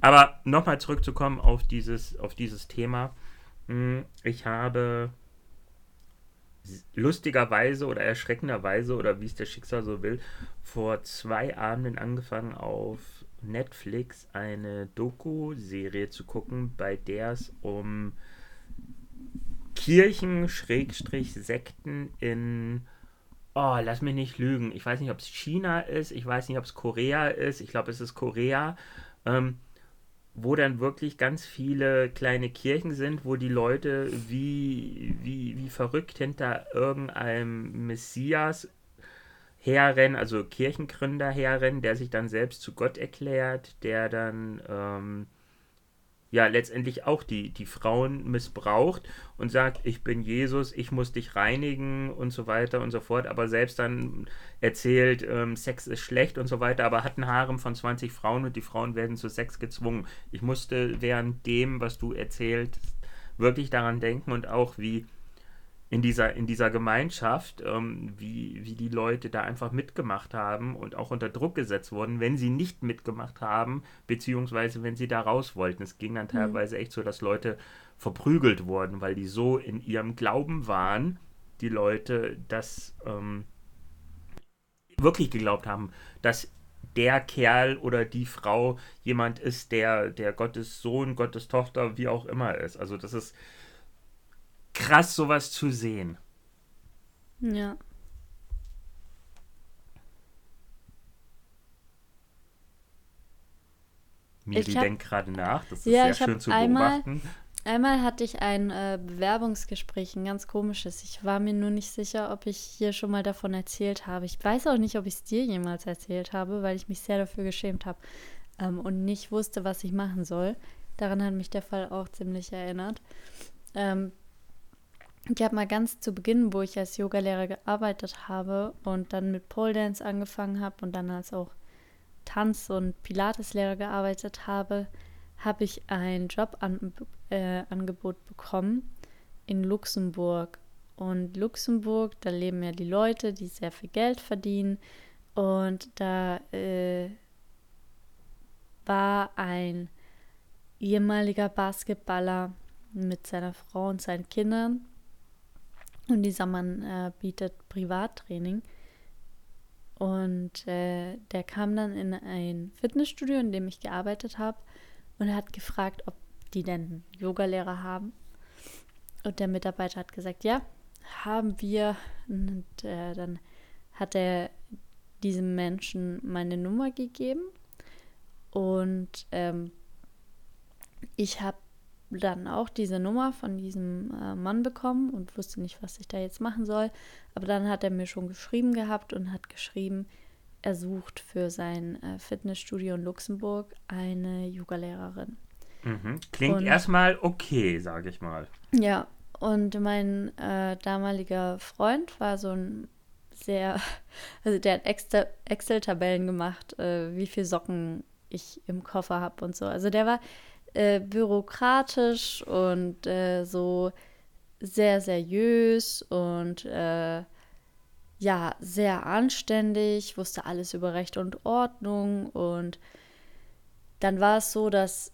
Aber nochmal zurückzukommen auf dieses, auf dieses Thema. Hm, ich habe lustigerweise oder erschreckenderweise oder wie es der Schicksal so will, vor zwei Abenden angefangen auf Netflix eine Doku-Serie zu gucken, bei der es um Kirchen, Schrägstrich, Sekten in, oh, lass mich nicht lügen. Ich weiß nicht, ob es China ist, ich weiß nicht, ob es Korea ist, ich glaube, es ist Korea, ähm, wo dann wirklich ganz viele kleine Kirchen sind, wo die Leute wie, wie, wie verrückt hinter irgendeinem Messias herrennen, also Kirchengründer herrennen, der sich dann selbst zu Gott erklärt, der dann ähm, ja letztendlich auch die, die Frauen missbraucht und sagt, ich bin Jesus, ich muss dich reinigen und so weiter und so fort, aber selbst dann erzählt, ähm, Sex ist schlecht und so weiter, aber hat einen Harem von 20 Frauen und die Frauen werden zu Sex gezwungen. Ich musste während dem, was du erzählt, wirklich daran denken und auch wie in dieser, in dieser Gemeinschaft, ähm, wie, wie die Leute da einfach mitgemacht haben und auch unter Druck gesetzt wurden, wenn sie nicht mitgemacht haben, beziehungsweise wenn sie da raus wollten. Es ging dann mhm. teilweise echt so, dass Leute verprügelt wurden, weil die so in ihrem Glauben waren, die Leute, dass ähm, wirklich geglaubt haben, dass der Kerl oder die Frau jemand ist, der, der Gottes Sohn, Gottes Tochter, wie auch immer ist. Also das ist krass, sowas zu sehen. Ja. Miri denkt gerade nach. Das ist ja, sehr schön zu einmal, beobachten. Einmal hatte ich ein äh, Bewerbungsgespräch, ein ganz komisches. Ich war mir nur nicht sicher, ob ich hier schon mal davon erzählt habe. Ich weiß auch nicht, ob ich es dir jemals erzählt habe, weil ich mich sehr dafür geschämt habe ähm, und nicht wusste, was ich machen soll. Daran hat mich der Fall auch ziemlich erinnert. Ähm, ich habe mal ganz zu Beginn, wo ich als Yogalehrer gearbeitet habe und dann mit Pole Dance angefangen habe und dann als auch Tanz- und Pilateslehrer gearbeitet habe, habe ich ein Jobangebot äh, bekommen in Luxemburg. Und Luxemburg, da leben ja die Leute, die sehr viel Geld verdienen. Und da äh, war ein ehemaliger Basketballer mit seiner Frau und seinen Kindern und dieser Mann äh, bietet Privattraining. Und äh, der kam dann in ein Fitnessstudio, in dem ich gearbeitet habe, und hat gefragt, ob die denn Yogalehrer haben. Und der Mitarbeiter hat gesagt, ja, haben wir. Und äh, dann hat er diesem Menschen meine Nummer gegeben. Und ähm, ich habe dann auch diese Nummer von diesem äh, Mann bekommen und wusste nicht, was ich da jetzt machen soll. Aber dann hat er mir schon geschrieben gehabt und hat geschrieben, er sucht für sein äh, Fitnessstudio in Luxemburg eine Yogalehrerin. Mhm. Klingt und, erstmal okay, sage ich mal. Ja, und mein äh, damaliger Freund war so ein sehr, also der hat Excel-Tabellen gemacht, äh, wie viele Socken ich im Koffer habe und so. Also der war äh, bürokratisch und äh, so sehr seriös und äh, ja, sehr anständig, wusste alles über Recht und Ordnung und dann war es so, dass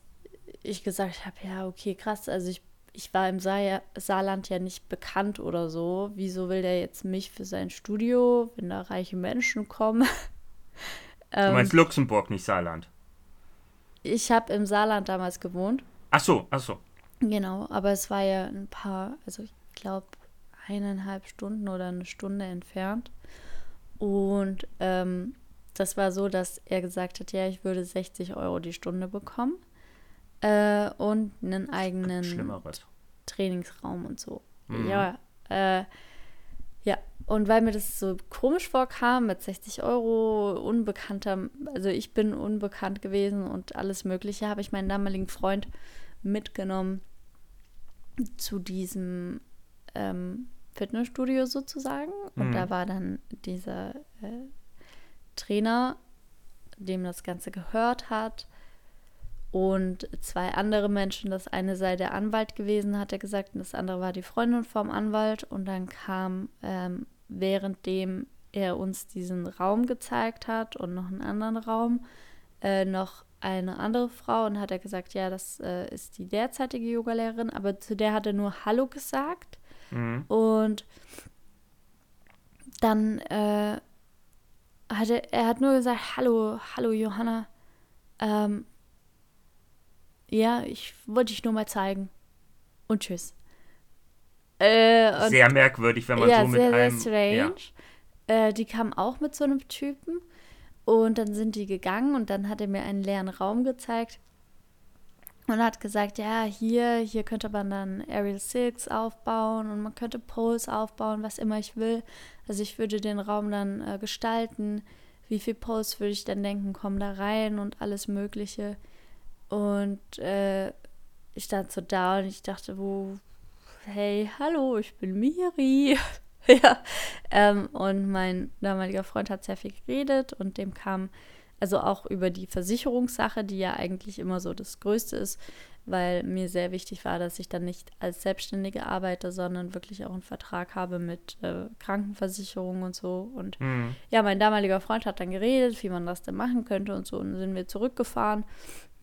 ich gesagt habe, ja, okay, krass, also ich, ich war im Sa Saarland ja nicht bekannt oder so. Wieso will der jetzt mich für sein Studio, wenn da reiche Menschen kommen? du meinst ähm, Luxemburg, nicht Saarland? Ich habe im Saarland damals gewohnt. Ach so, ach so. Genau, aber es war ja ein paar, also ich glaube eineinhalb Stunden oder eine Stunde entfernt. Und ähm, das war so, dass er gesagt hat, ja, ich würde 60 Euro die Stunde bekommen äh, und einen eigenen Trainingsraum und so. Mhm. Ja, äh, ja, und weil mir das so komisch vorkam mit 60 Euro, unbekannter, also ich bin unbekannt gewesen und alles Mögliche, habe ich meinen damaligen Freund mitgenommen zu diesem ähm, Fitnessstudio sozusagen. Und Mhm. da war dann dieser äh, Trainer, dem das Ganze gehört hat. Und zwei andere Menschen, das eine sei der Anwalt gewesen, hat er gesagt, und das andere war die Freundin vom Anwalt. Und dann kam, ähm, währenddem er uns diesen Raum gezeigt hat und noch einen anderen Raum, äh, noch eine andere Frau und hat er gesagt, ja, das äh, ist die derzeitige Yogalehrerin, aber zu der hat er nur Hallo gesagt. Mhm. Und dann äh, hat er, er hat nur gesagt, hallo, hallo Johanna. Ähm, ja, ich wollte dich nur mal zeigen. Und tschüss. Äh, und Sehr merkwürdig, wenn man ja, so mit sehr, sehr einem. strange. Ja. Äh, die kam auch mit so einem Typen. Und dann sind die gegangen und dann hat er mir einen leeren Raum gezeigt. Und hat gesagt, ja, hier, hier könnte man dann Aerial Six aufbauen und man könnte Poles aufbauen, was immer ich will. Also ich würde den Raum dann äh, gestalten. Wie viel Poles würde ich dann denken, kommen da rein und alles Mögliche. Und äh, ich stand so da und ich dachte, wo, hey, hallo, ich bin Miri. ja. Ähm, und mein damaliger Freund hat sehr viel geredet und dem kam also auch über die Versicherungssache, die ja eigentlich immer so das Größte ist, weil mir sehr wichtig war, dass ich dann nicht als Selbstständige arbeite, sondern wirklich auch einen Vertrag habe mit äh, Krankenversicherung und so. Und Mhm. ja, mein damaliger Freund hat dann geredet, wie man das denn machen könnte und so. Und dann sind wir zurückgefahren.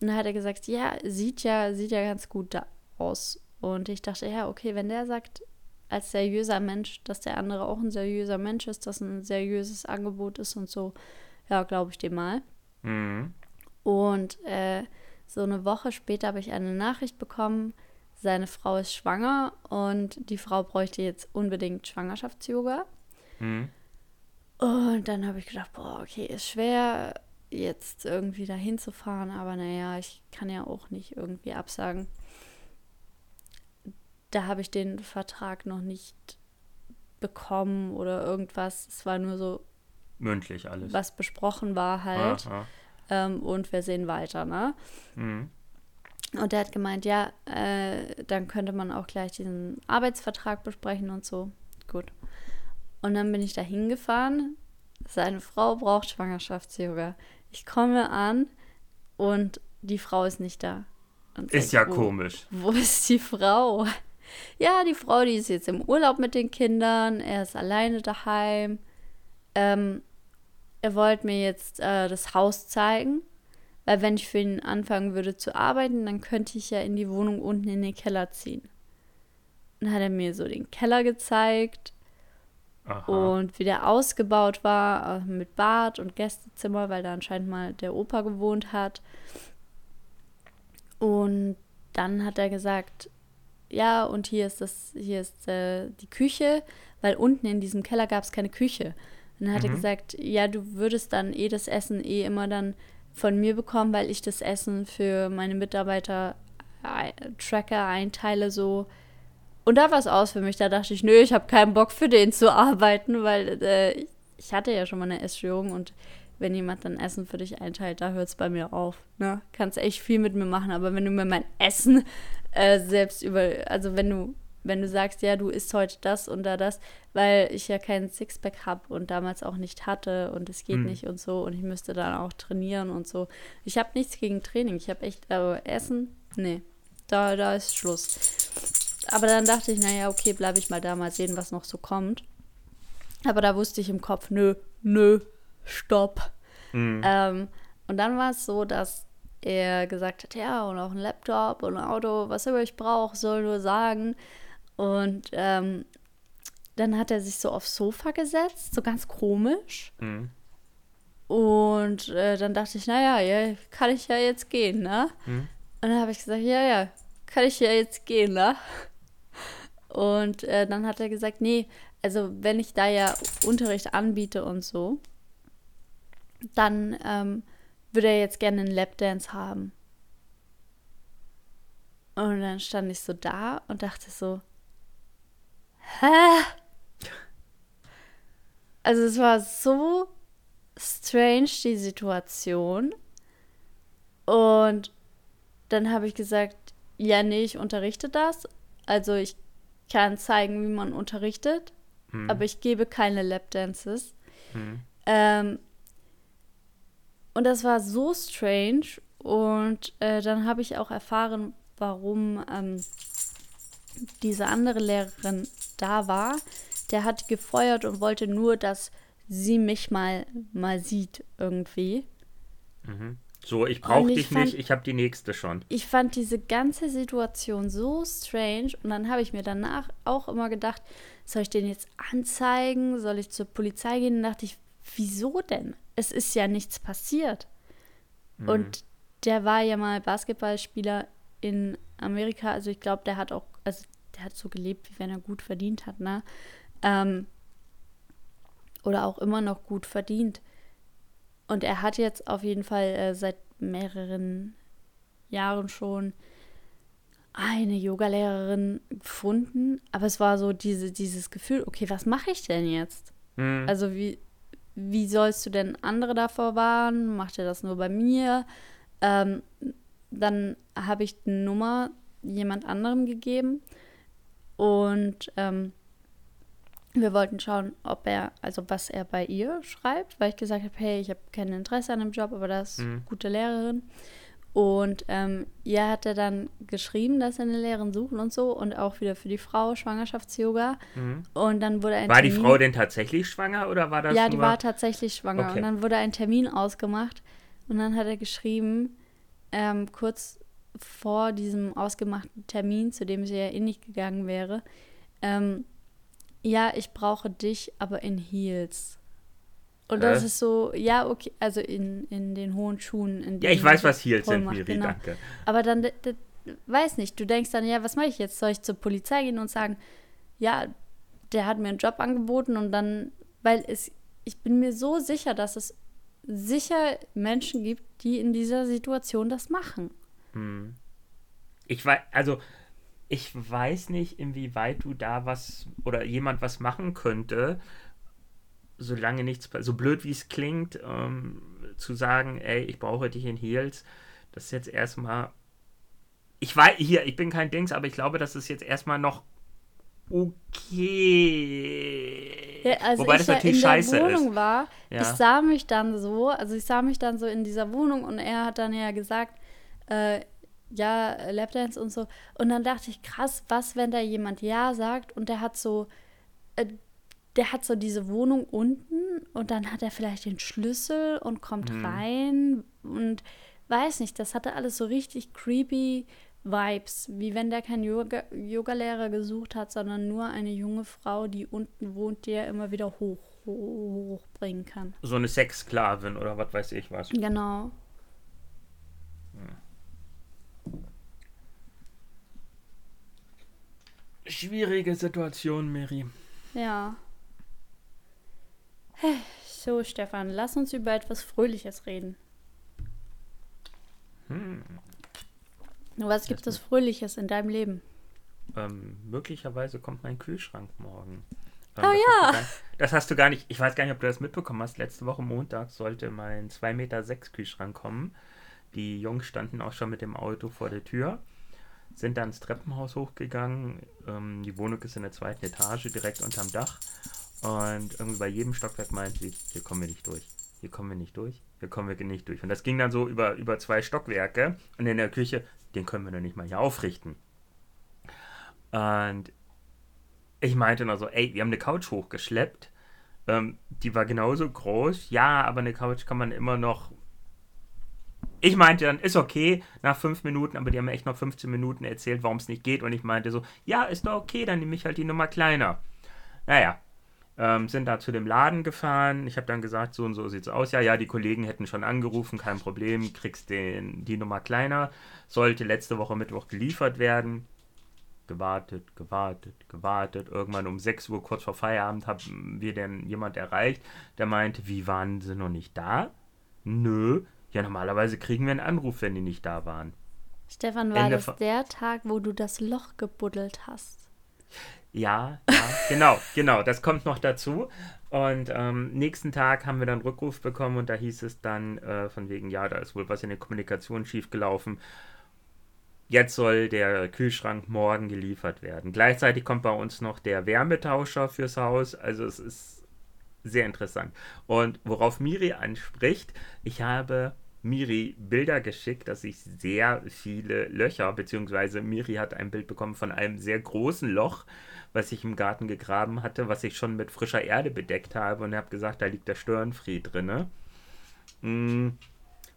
Und dann hat er gesagt, ja, sieht ja, sieht ja ganz gut da aus. Und ich dachte, ja, okay, wenn der sagt, als seriöser Mensch, dass der andere auch ein seriöser Mensch ist, dass ein seriöses Angebot ist und so, ja, glaube ich dem mal. Mhm. Und äh, so eine Woche später habe ich eine Nachricht bekommen, seine Frau ist schwanger und die Frau bräuchte jetzt unbedingt Schwangerschafts-Yoga. Mhm. Und dann habe ich gedacht, boah, okay, ist schwer, jetzt irgendwie dahin zu fahren, aber naja, ich kann ja auch nicht irgendwie absagen. Da habe ich den Vertrag noch nicht bekommen oder irgendwas. Es war nur so, Mündlich alles. was besprochen war halt. Ähm, und wir sehen weiter, ne? Mhm. Und der hat gemeint, ja, äh, dann könnte man auch gleich diesen Arbeitsvertrag besprechen und so. Gut. Und dann bin ich da hingefahren. Seine Frau braucht Schwangerschafts-Yoga. Ich komme an und die Frau ist nicht da. Und Ist sag, ja wo, komisch. Wo ist die Frau? Ja, die Frau, die ist jetzt im Urlaub mit den Kindern. Er ist alleine daheim. Ähm, er wollte mir jetzt äh, das Haus zeigen. Weil wenn ich für ihn anfangen würde zu arbeiten, dann könnte ich ja in die Wohnung unten in den Keller ziehen. Dann hat er mir so den Keller gezeigt Aha. und wie der ausgebaut war äh, mit Bad und Gästezimmer, weil da anscheinend mal der Opa gewohnt hat. Und dann hat er gesagt, ja, und hier ist das, hier ist äh, die Küche, weil unten in diesem Keller gab es keine Küche. Und dann hat er Mhm. gesagt, ja, du würdest dann eh das Essen eh immer dann von mir bekommen, weil ich das Essen für meine Mitarbeiter äh, Tracker einteile so. Und da war es aus für mich. Da dachte ich, nö, ich habe keinen Bock für den zu arbeiten, weil äh, ich- hatte ja schon mal eine Essstörung und wenn jemand dann Essen für dich einteilt, da hört es bei mir auf. Ne? Kannst echt viel mit mir machen, aber wenn du mir mein Essen äh, selbst über, also wenn du, wenn du sagst, ja, du isst heute das und da das, weil ich ja keinen Sixpack habe und damals auch nicht hatte und es geht Hm. nicht und so und ich müsste dann auch trainieren und so. Ich habe nichts gegen Training, ich habe echt, aber Essen, nee, da, da ist Schluss. Aber dann dachte ich, naja, okay, bleibe ich mal da, mal sehen, was noch so kommt. Aber da wusste ich im Kopf, nö, nö, stopp. Mhm. Ähm, und dann war es so, dass er gesagt hat, ja, und auch ein Laptop und ein Auto, was immer ich brauche, soll nur sagen. Und ähm, dann hat er sich so aufs Sofa gesetzt, so ganz komisch. Mhm. Und äh, dann dachte ich, naja, ja, kann ich ja jetzt gehen, ne? Mhm. Und dann habe ich gesagt, ja, ja, kann ich ja jetzt gehen, ne? Und äh, dann hat er gesagt, nee, also wenn ich da ja Unterricht anbiete und so, dann ähm, würde er jetzt gerne einen Lapdance haben. Und dann stand ich so da und dachte so, hä? Also es war so strange, die Situation. Und dann habe ich gesagt, ja, nee, ich unterrichte das. Also ich kann zeigen, wie man unterrichtet, Hm. aber ich gebe keine Lapdances. Hm. Ähm, und das war so strange. Und äh, dann habe ich auch erfahren, warum ähm, diese andere Lehrerin da war. Der hat gefeuert und wollte nur, dass sie mich mal, mal sieht irgendwie. Mhm. So, ich brauche dich fand- nicht, ich habe die nächste schon. Ich fand diese ganze Situation so strange und dann habe ich mir danach auch immer gedacht, soll ich den jetzt anzeigen? Soll ich zur Polizei gehen? Und dachte ich, wieso denn? Es ist ja nichts passiert. Und der war ja mal Basketballspieler in Amerika. Also ich glaube, der hat auch, also der hat so gelebt, wie wenn er gut verdient hat, ne? Ähm, oder auch immer noch gut verdient. Und er hat jetzt auf jeden Fall äh, seit mehreren Jahren schon eine Yogalehrerin gefunden. Aber es war so diese, dieses Gefühl, okay, was mache ich denn jetzt? Hm. Also wie, wie sollst du denn andere davor warnen? Macht er das nur bei mir? Ähm, dann habe ich die Nummer jemand anderem gegeben und ähm, wir wollten schauen, ob er, also was er bei ihr schreibt, weil ich gesagt habe, hey, ich habe kein Interesse an dem Job, aber das ist Mhm. gute Lehrerin. Und ähm, ihr hat er dann geschrieben, dass er eine Lehrerin suchen und so und auch wieder für die Frau Schwangerschafts-Yoga. Mhm. Und dann wurde ein War die Termin- Frau denn tatsächlich schwanger oder war das ja, die war tatsächlich schwanger. Okay. Und dann wurde ein Termin ausgemacht. Und dann hat er geschrieben, ähm, kurz vor diesem ausgemachten Termin, zu dem sie ja eh nicht gegangen wäre, ähm, ja, ich brauche dich, aber in Heels. Und das ist so, ja, okay, also in, in den hohen Schuhen. In ja, ich weiß, was Heels sind, macht, Miri, genau. danke. Aber dann, weiß nicht, du denkst dann, ja, was mache ich jetzt? Soll ich zur Polizei gehen und sagen, ja, der hat mir einen Job angeboten und dann, weil es, ich bin mir so sicher, dass es sicher Menschen gibt, die in dieser Situation das machen. Hm. Ich weiß, also ich weiß nicht, inwieweit du da was oder jemand was machen könnte, solange nichts, so blöd wie es klingt, ähm, zu sagen, ey, ich brauche dich in Heels, das ist jetzt erstmal, ich weiß, hier, ich bin kein Dings, aber ich glaube, das ist jetzt erstmal noch okay. Ja, also Wobei ich das ja natürlich in der scheiße Wohnung ist. war, Ja. ich sah mich dann so, also ich sah mich dann so in dieser Wohnung und er hat dann ja gesagt, äh, ja, Lapdance und so. Und dann dachte ich, krass, was, wenn da jemand Ja sagt und der hat so, äh, der hat so diese Wohnung unten und dann hat er vielleicht den Schlüssel und kommt Mhm. rein und weiß nicht, das hatte alles so richtig creepy Vibes, wie wenn der keinen Yoga- Yoga-Lehrer gesucht hat, sondern nur eine junge Frau, die unten wohnt, die er immer wieder hoch, hoch hochbringen kann. So eine Sexsklavin oder was weiß ich was. Genau. Schwierige Situation, Miri. Ja. So, Stefan, lass uns über etwas Fröhliches reden. Hm. Was gibt es Fröhliches in deinem Leben? Ähm, möglicherweise kommt mein Kühlschrank morgen. Oh Ähm, das ja. Hast gar, das hast du gar nicht. Ich weiß gar nicht, ob du das mitbekommen hast. Letzte Woche Montag sollte mein 2,6 Meter Kühlschrank kommen. Die Jungs standen auch schon mit dem Auto vor der Tür, sind dann ins Treppenhaus hochgegangen. Ähm, die Wohnung ist in der zweiten Etage, direkt unterm Dach. Und irgendwie bei jedem Stockwerk meint sie, hier kommen wir nicht durch. Hier kommen wir nicht durch. Hier kommen wir nicht durch. Und das ging dann so über, über zwei Stockwerke. Und in der Küche, den können wir doch nicht mal hier aufrichten. Und ich meinte nur so, ey, wir haben eine Couch hochgeschleppt. Ähm, die war genauso groß. Ja, aber eine Couch kann man immer noch. Ich meinte dann, ist okay, nach fünf Minuten, aber die haben mir echt noch 15 Minuten erzählt, warum es nicht geht. Und ich meinte so, ja, ist doch okay, dann nehme ich halt die Nummer kleiner. Naja, ähm, sind da zu dem Laden gefahren. Ich habe dann gesagt, so und so sieht's aus. Ja, ja, die Kollegen hätten schon angerufen, kein Problem, kriegst den, die Nummer kleiner. Sollte letzte Woche Mittwoch geliefert werden gewartet, gewartet, gewartet. Irgendwann um 6 Uhr, kurz vor Feierabend, haben wir denn jemand erreicht, der meinte, wie waren sie noch nicht da? Nö. Ja, normalerweise kriegen wir einen Anruf, wenn die nicht da waren. Stefan, war Ende das der Tag, wo du das Loch gebuddelt hast? Ja, ja, genau, genau, das kommt noch dazu. Und ähm, nächsten Tag haben wir dann Rückruf bekommen und da hieß es dann äh, von wegen, ja, da ist wohl was in der Kommunikation schiefgelaufen. Jetzt soll der Kühlschrank morgen geliefert werden. Gleichzeitig kommt bei uns noch der Wärmetauscher fürs Haus. Also es ist sehr interessant. Und worauf Miri anspricht, ich habe Miri Bilder geschickt, dass ich sehr viele Löcher, beziehungsweise Miri hat ein Bild bekommen von einem sehr großen Loch, was ich im Garten gegraben hatte, was ich schon mit frischer Erde bedeckt habe und habe gesagt, da liegt der Störenfried drin. Mm,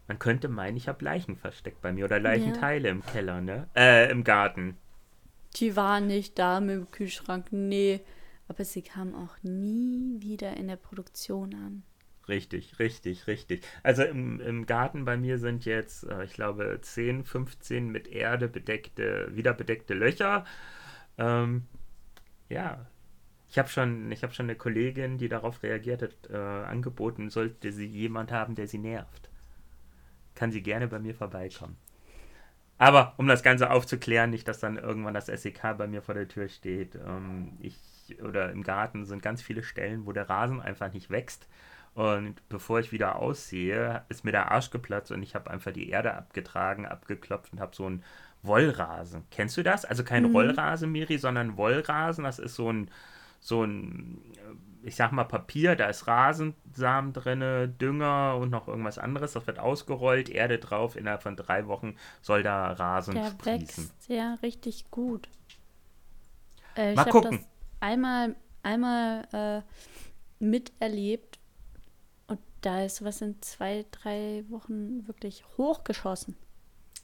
man könnte meinen, ich habe Leichen versteckt bei mir oder Leichenteile ja. im Keller, ne? Äh, im Garten. Die waren nicht da mit dem Kühlschrank, nee. Aber sie kamen auch nie wieder in der Produktion an. Richtig, richtig, richtig. Also im, im Garten bei mir sind jetzt, äh, ich glaube, 10, 15 mit Erde bedeckte, wieder Löcher. Ähm, ja, ich habe schon, hab schon eine Kollegin, die darauf reagiert hat, äh, angeboten, sollte sie jemand haben, der sie nervt. Kann sie gerne bei mir vorbeikommen. Aber um das Ganze aufzuklären, nicht, dass dann irgendwann das SEK bei mir vor der Tür steht. Ähm, ich oder im Garten sind ganz viele Stellen, wo der Rasen einfach nicht wächst. Und bevor ich wieder aussehe, ist mir der Arsch geplatzt und ich habe einfach die Erde abgetragen, abgeklopft und habe so einen Wollrasen. Kennst du das? Also kein mhm. Rollrasen, Miri, sondern Wollrasen. Das ist so ein, so ein, äh, ich sag mal, Papier, da ist Rasensamen drin, Dünger und noch irgendwas anderes. Das wird ausgerollt, Erde drauf. Innerhalb von drei Wochen soll da Rasen Der sprießen. wächst ja richtig gut. Äh, Mal gucken. Das einmal, einmal äh, miterlebt da ist was in zwei, drei Wochen wirklich hochgeschossen.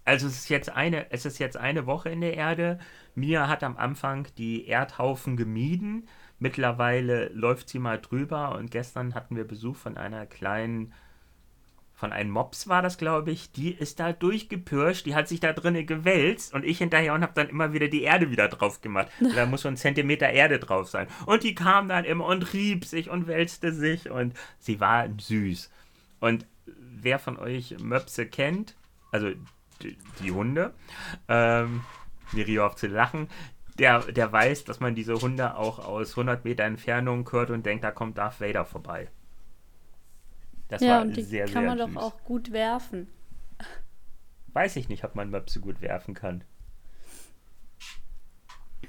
Also es ist jetzt eine, es ist jetzt eine Woche in der Erde. Mia hat am Anfang die Erdhaufen gemieden. Mittlerweile läuft sie mal drüber und gestern hatten wir Besuch von einer kleinen von einem Mops war das, glaube ich, die ist da durchgepirscht, die hat sich da drinnen gewälzt und ich hinterher und habe dann immer wieder die Erde wieder drauf gemacht. Da muss so ein Zentimeter Erde drauf sein. Und die kam dann immer und rieb sich und wälzte sich und sie war süß. Und wer von euch Möpse kennt, also die, die Hunde, ähm, Miri auf zu lachen, der, der weiß, dass man diese Hunde auch aus 100 Meter Entfernung hört und denkt, da kommt Darth Vader vorbei. Das ja, war und die sehr, kann man süß. doch auch gut werfen. Weiß ich nicht, ob man Möpse gut werfen kann.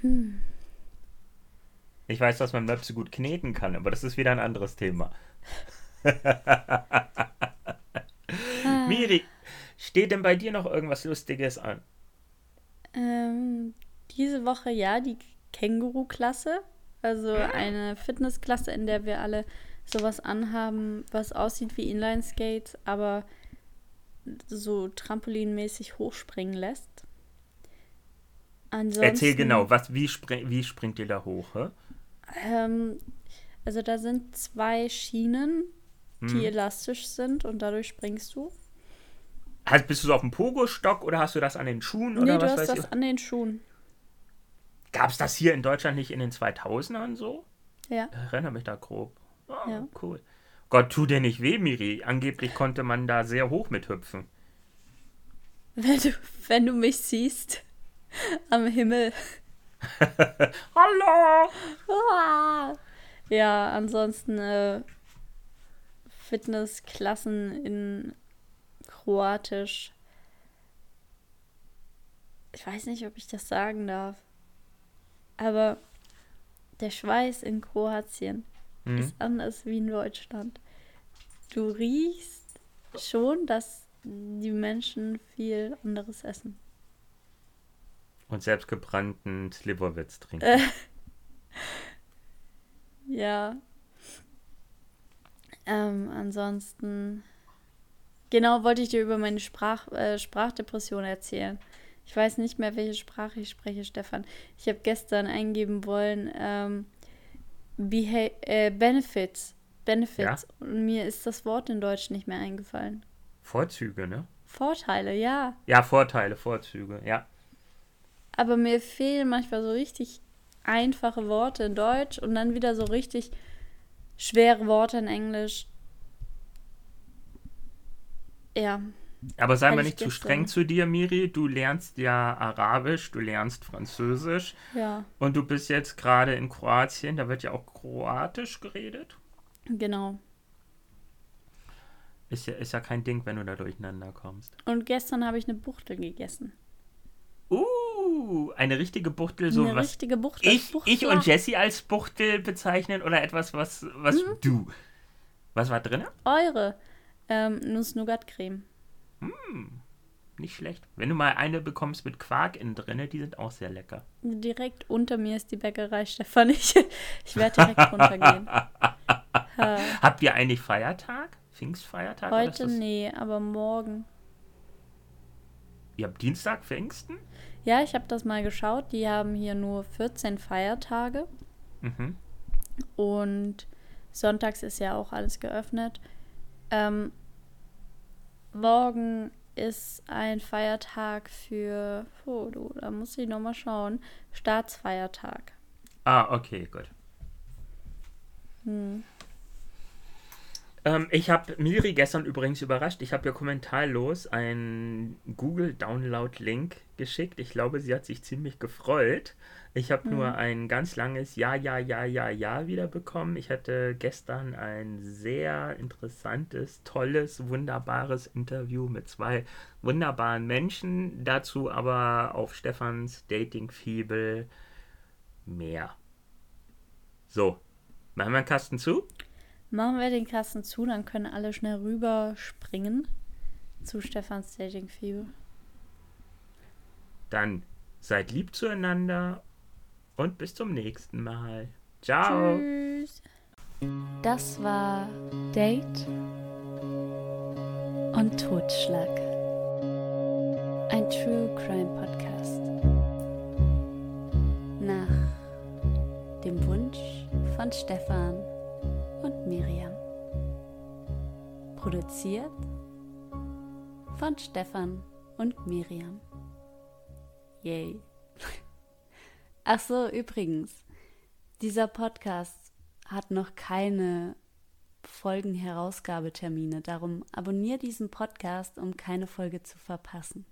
Hm. Ich weiß, dass man Möpse gut kneten kann, aber das ist wieder ein anderes Thema. ah. Miri, steht denn bei dir noch irgendwas Lustiges an? Ähm, diese Woche ja, die Känguru-Klasse. Also ah. eine Fitnessklasse, in der wir alle sowas anhaben, was aussieht wie Inline-Skates, aber so trampolinmäßig hochspringen lässt. Ansonsten, Erzähl genau, was, wie, spring, wie springt ihr da hoch? Ähm, also da sind zwei Schienen, die hm. elastisch sind und dadurch springst du. Hast, bist du so auf dem Pogo-Stock oder hast du das an den Schuhen? Nee, du hast das ich? an den Schuhen. Gab es das hier in Deutschland nicht in den 2000ern so? Ja. Ich erinnere mich da grob. Oh, ja. cool. Gott, tu dir nicht weh, Miri. Angeblich konnte man da sehr hoch mithüpfen. Wenn du, wenn du mich siehst am Himmel. Hallo! Ah. Ja, ansonsten äh, Fitnessklassen in Kroatisch. Ich weiß nicht, ob ich das sagen darf. Aber der Schweiß in Kroatien mhm. ist anders wie in Deutschland. Du riechst schon, dass die Menschen viel anderes essen. Und selbstgebrannten Slivovitz trinken. Äh, ja. Ähm, ansonsten. Genau wollte ich dir über meine Sprach, äh, Sprachdepression erzählen. Ich weiß nicht mehr, welche Sprache ich spreche, Stefan. Ich habe gestern eingeben wollen, ähm, Beha äh, Benefits. Benefits. Ja? Und mir ist das Wort in Deutsch nicht mehr eingefallen. Vorzüge, ne? Vorteile, ja. Ja, Vorteile, Vorzüge, ja. Aber mir fehlen manchmal so richtig einfache Worte in Deutsch und dann wieder so richtig schwere Worte in Englisch. Ja. Aber sei mal ich nicht zu streng zu dir, Miri. Du lernst ja Arabisch, du lernst Französisch Ja, und du bist jetzt gerade in Kroatien. Da wird ja auch Kroatisch geredet. genau. Ist ja, ist ja kein Ding, wenn du da durcheinander kommst. Und gestern habe ich eine Buchtel gegessen. Uh, eine richtige Buchtel, so eine was richtige Buchtel. ich, Buchtel. ich und Jessie als Buchtel bezeichnen oder etwas, was, was Mhm. du. Was war drin? Eure ähm, Nuss-Nougat-Creme. Nicht schlecht. Wenn du mal eine bekommst mit Quark innen drin, die sind auch sehr lecker. Direkt unter mir ist die Bäckerei Stefan. Ich, ich werde direkt runtergehen. Ha. Habt ihr eigentlich Feiertag? Pfingstfeiertag? Heute das- nee, aber morgen. Ihr habt Dienstag, Pfingsten? Ja, ich habe das mal geschaut. Die haben hier nur 14 Feiertage. Mhm. Und sonntags ist ja auch alles geöffnet. Ähm, morgen ist ein Feiertag für, oh du, da muss ich nochmal schauen, Staatsfeiertag. Ah, okay, gut. Hm. Ähm, ich habe Miri gestern übrigens überrascht. Ich habe ihr kommentarlos einen Google-Download-Link geschickt. Ich glaube, sie hat sich ziemlich gefreut. Ich habe nur ein ganz langes Ja, Ja, Ja, Ja, Ja wiederbekommen. Ich hatte gestern ein sehr interessantes, tolles, wunderbares Interview mit zwei wunderbaren Menschen. Dazu aber auf Stefans Dating-Fibel mehr. So, machen wir einen Kasten zu? Machen wir den Kasten zu, dann können alle schnell rüberspringen zu Stefans Dating Fieber. Dann seid lieb zueinander und bis zum nächsten Mal. Ciao. Tschüss. Das war Date und Totschlag. Ein True Crime Podcast. Nach dem Wunsch von Stefan und Miriam. Produziert von Stefan und Miriam. Yay. Ach so, übrigens, dieser Podcast hat noch keine Folgenherausgabetermine. Darum abonniere diesen Podcast, um keine Folge zu verpassen.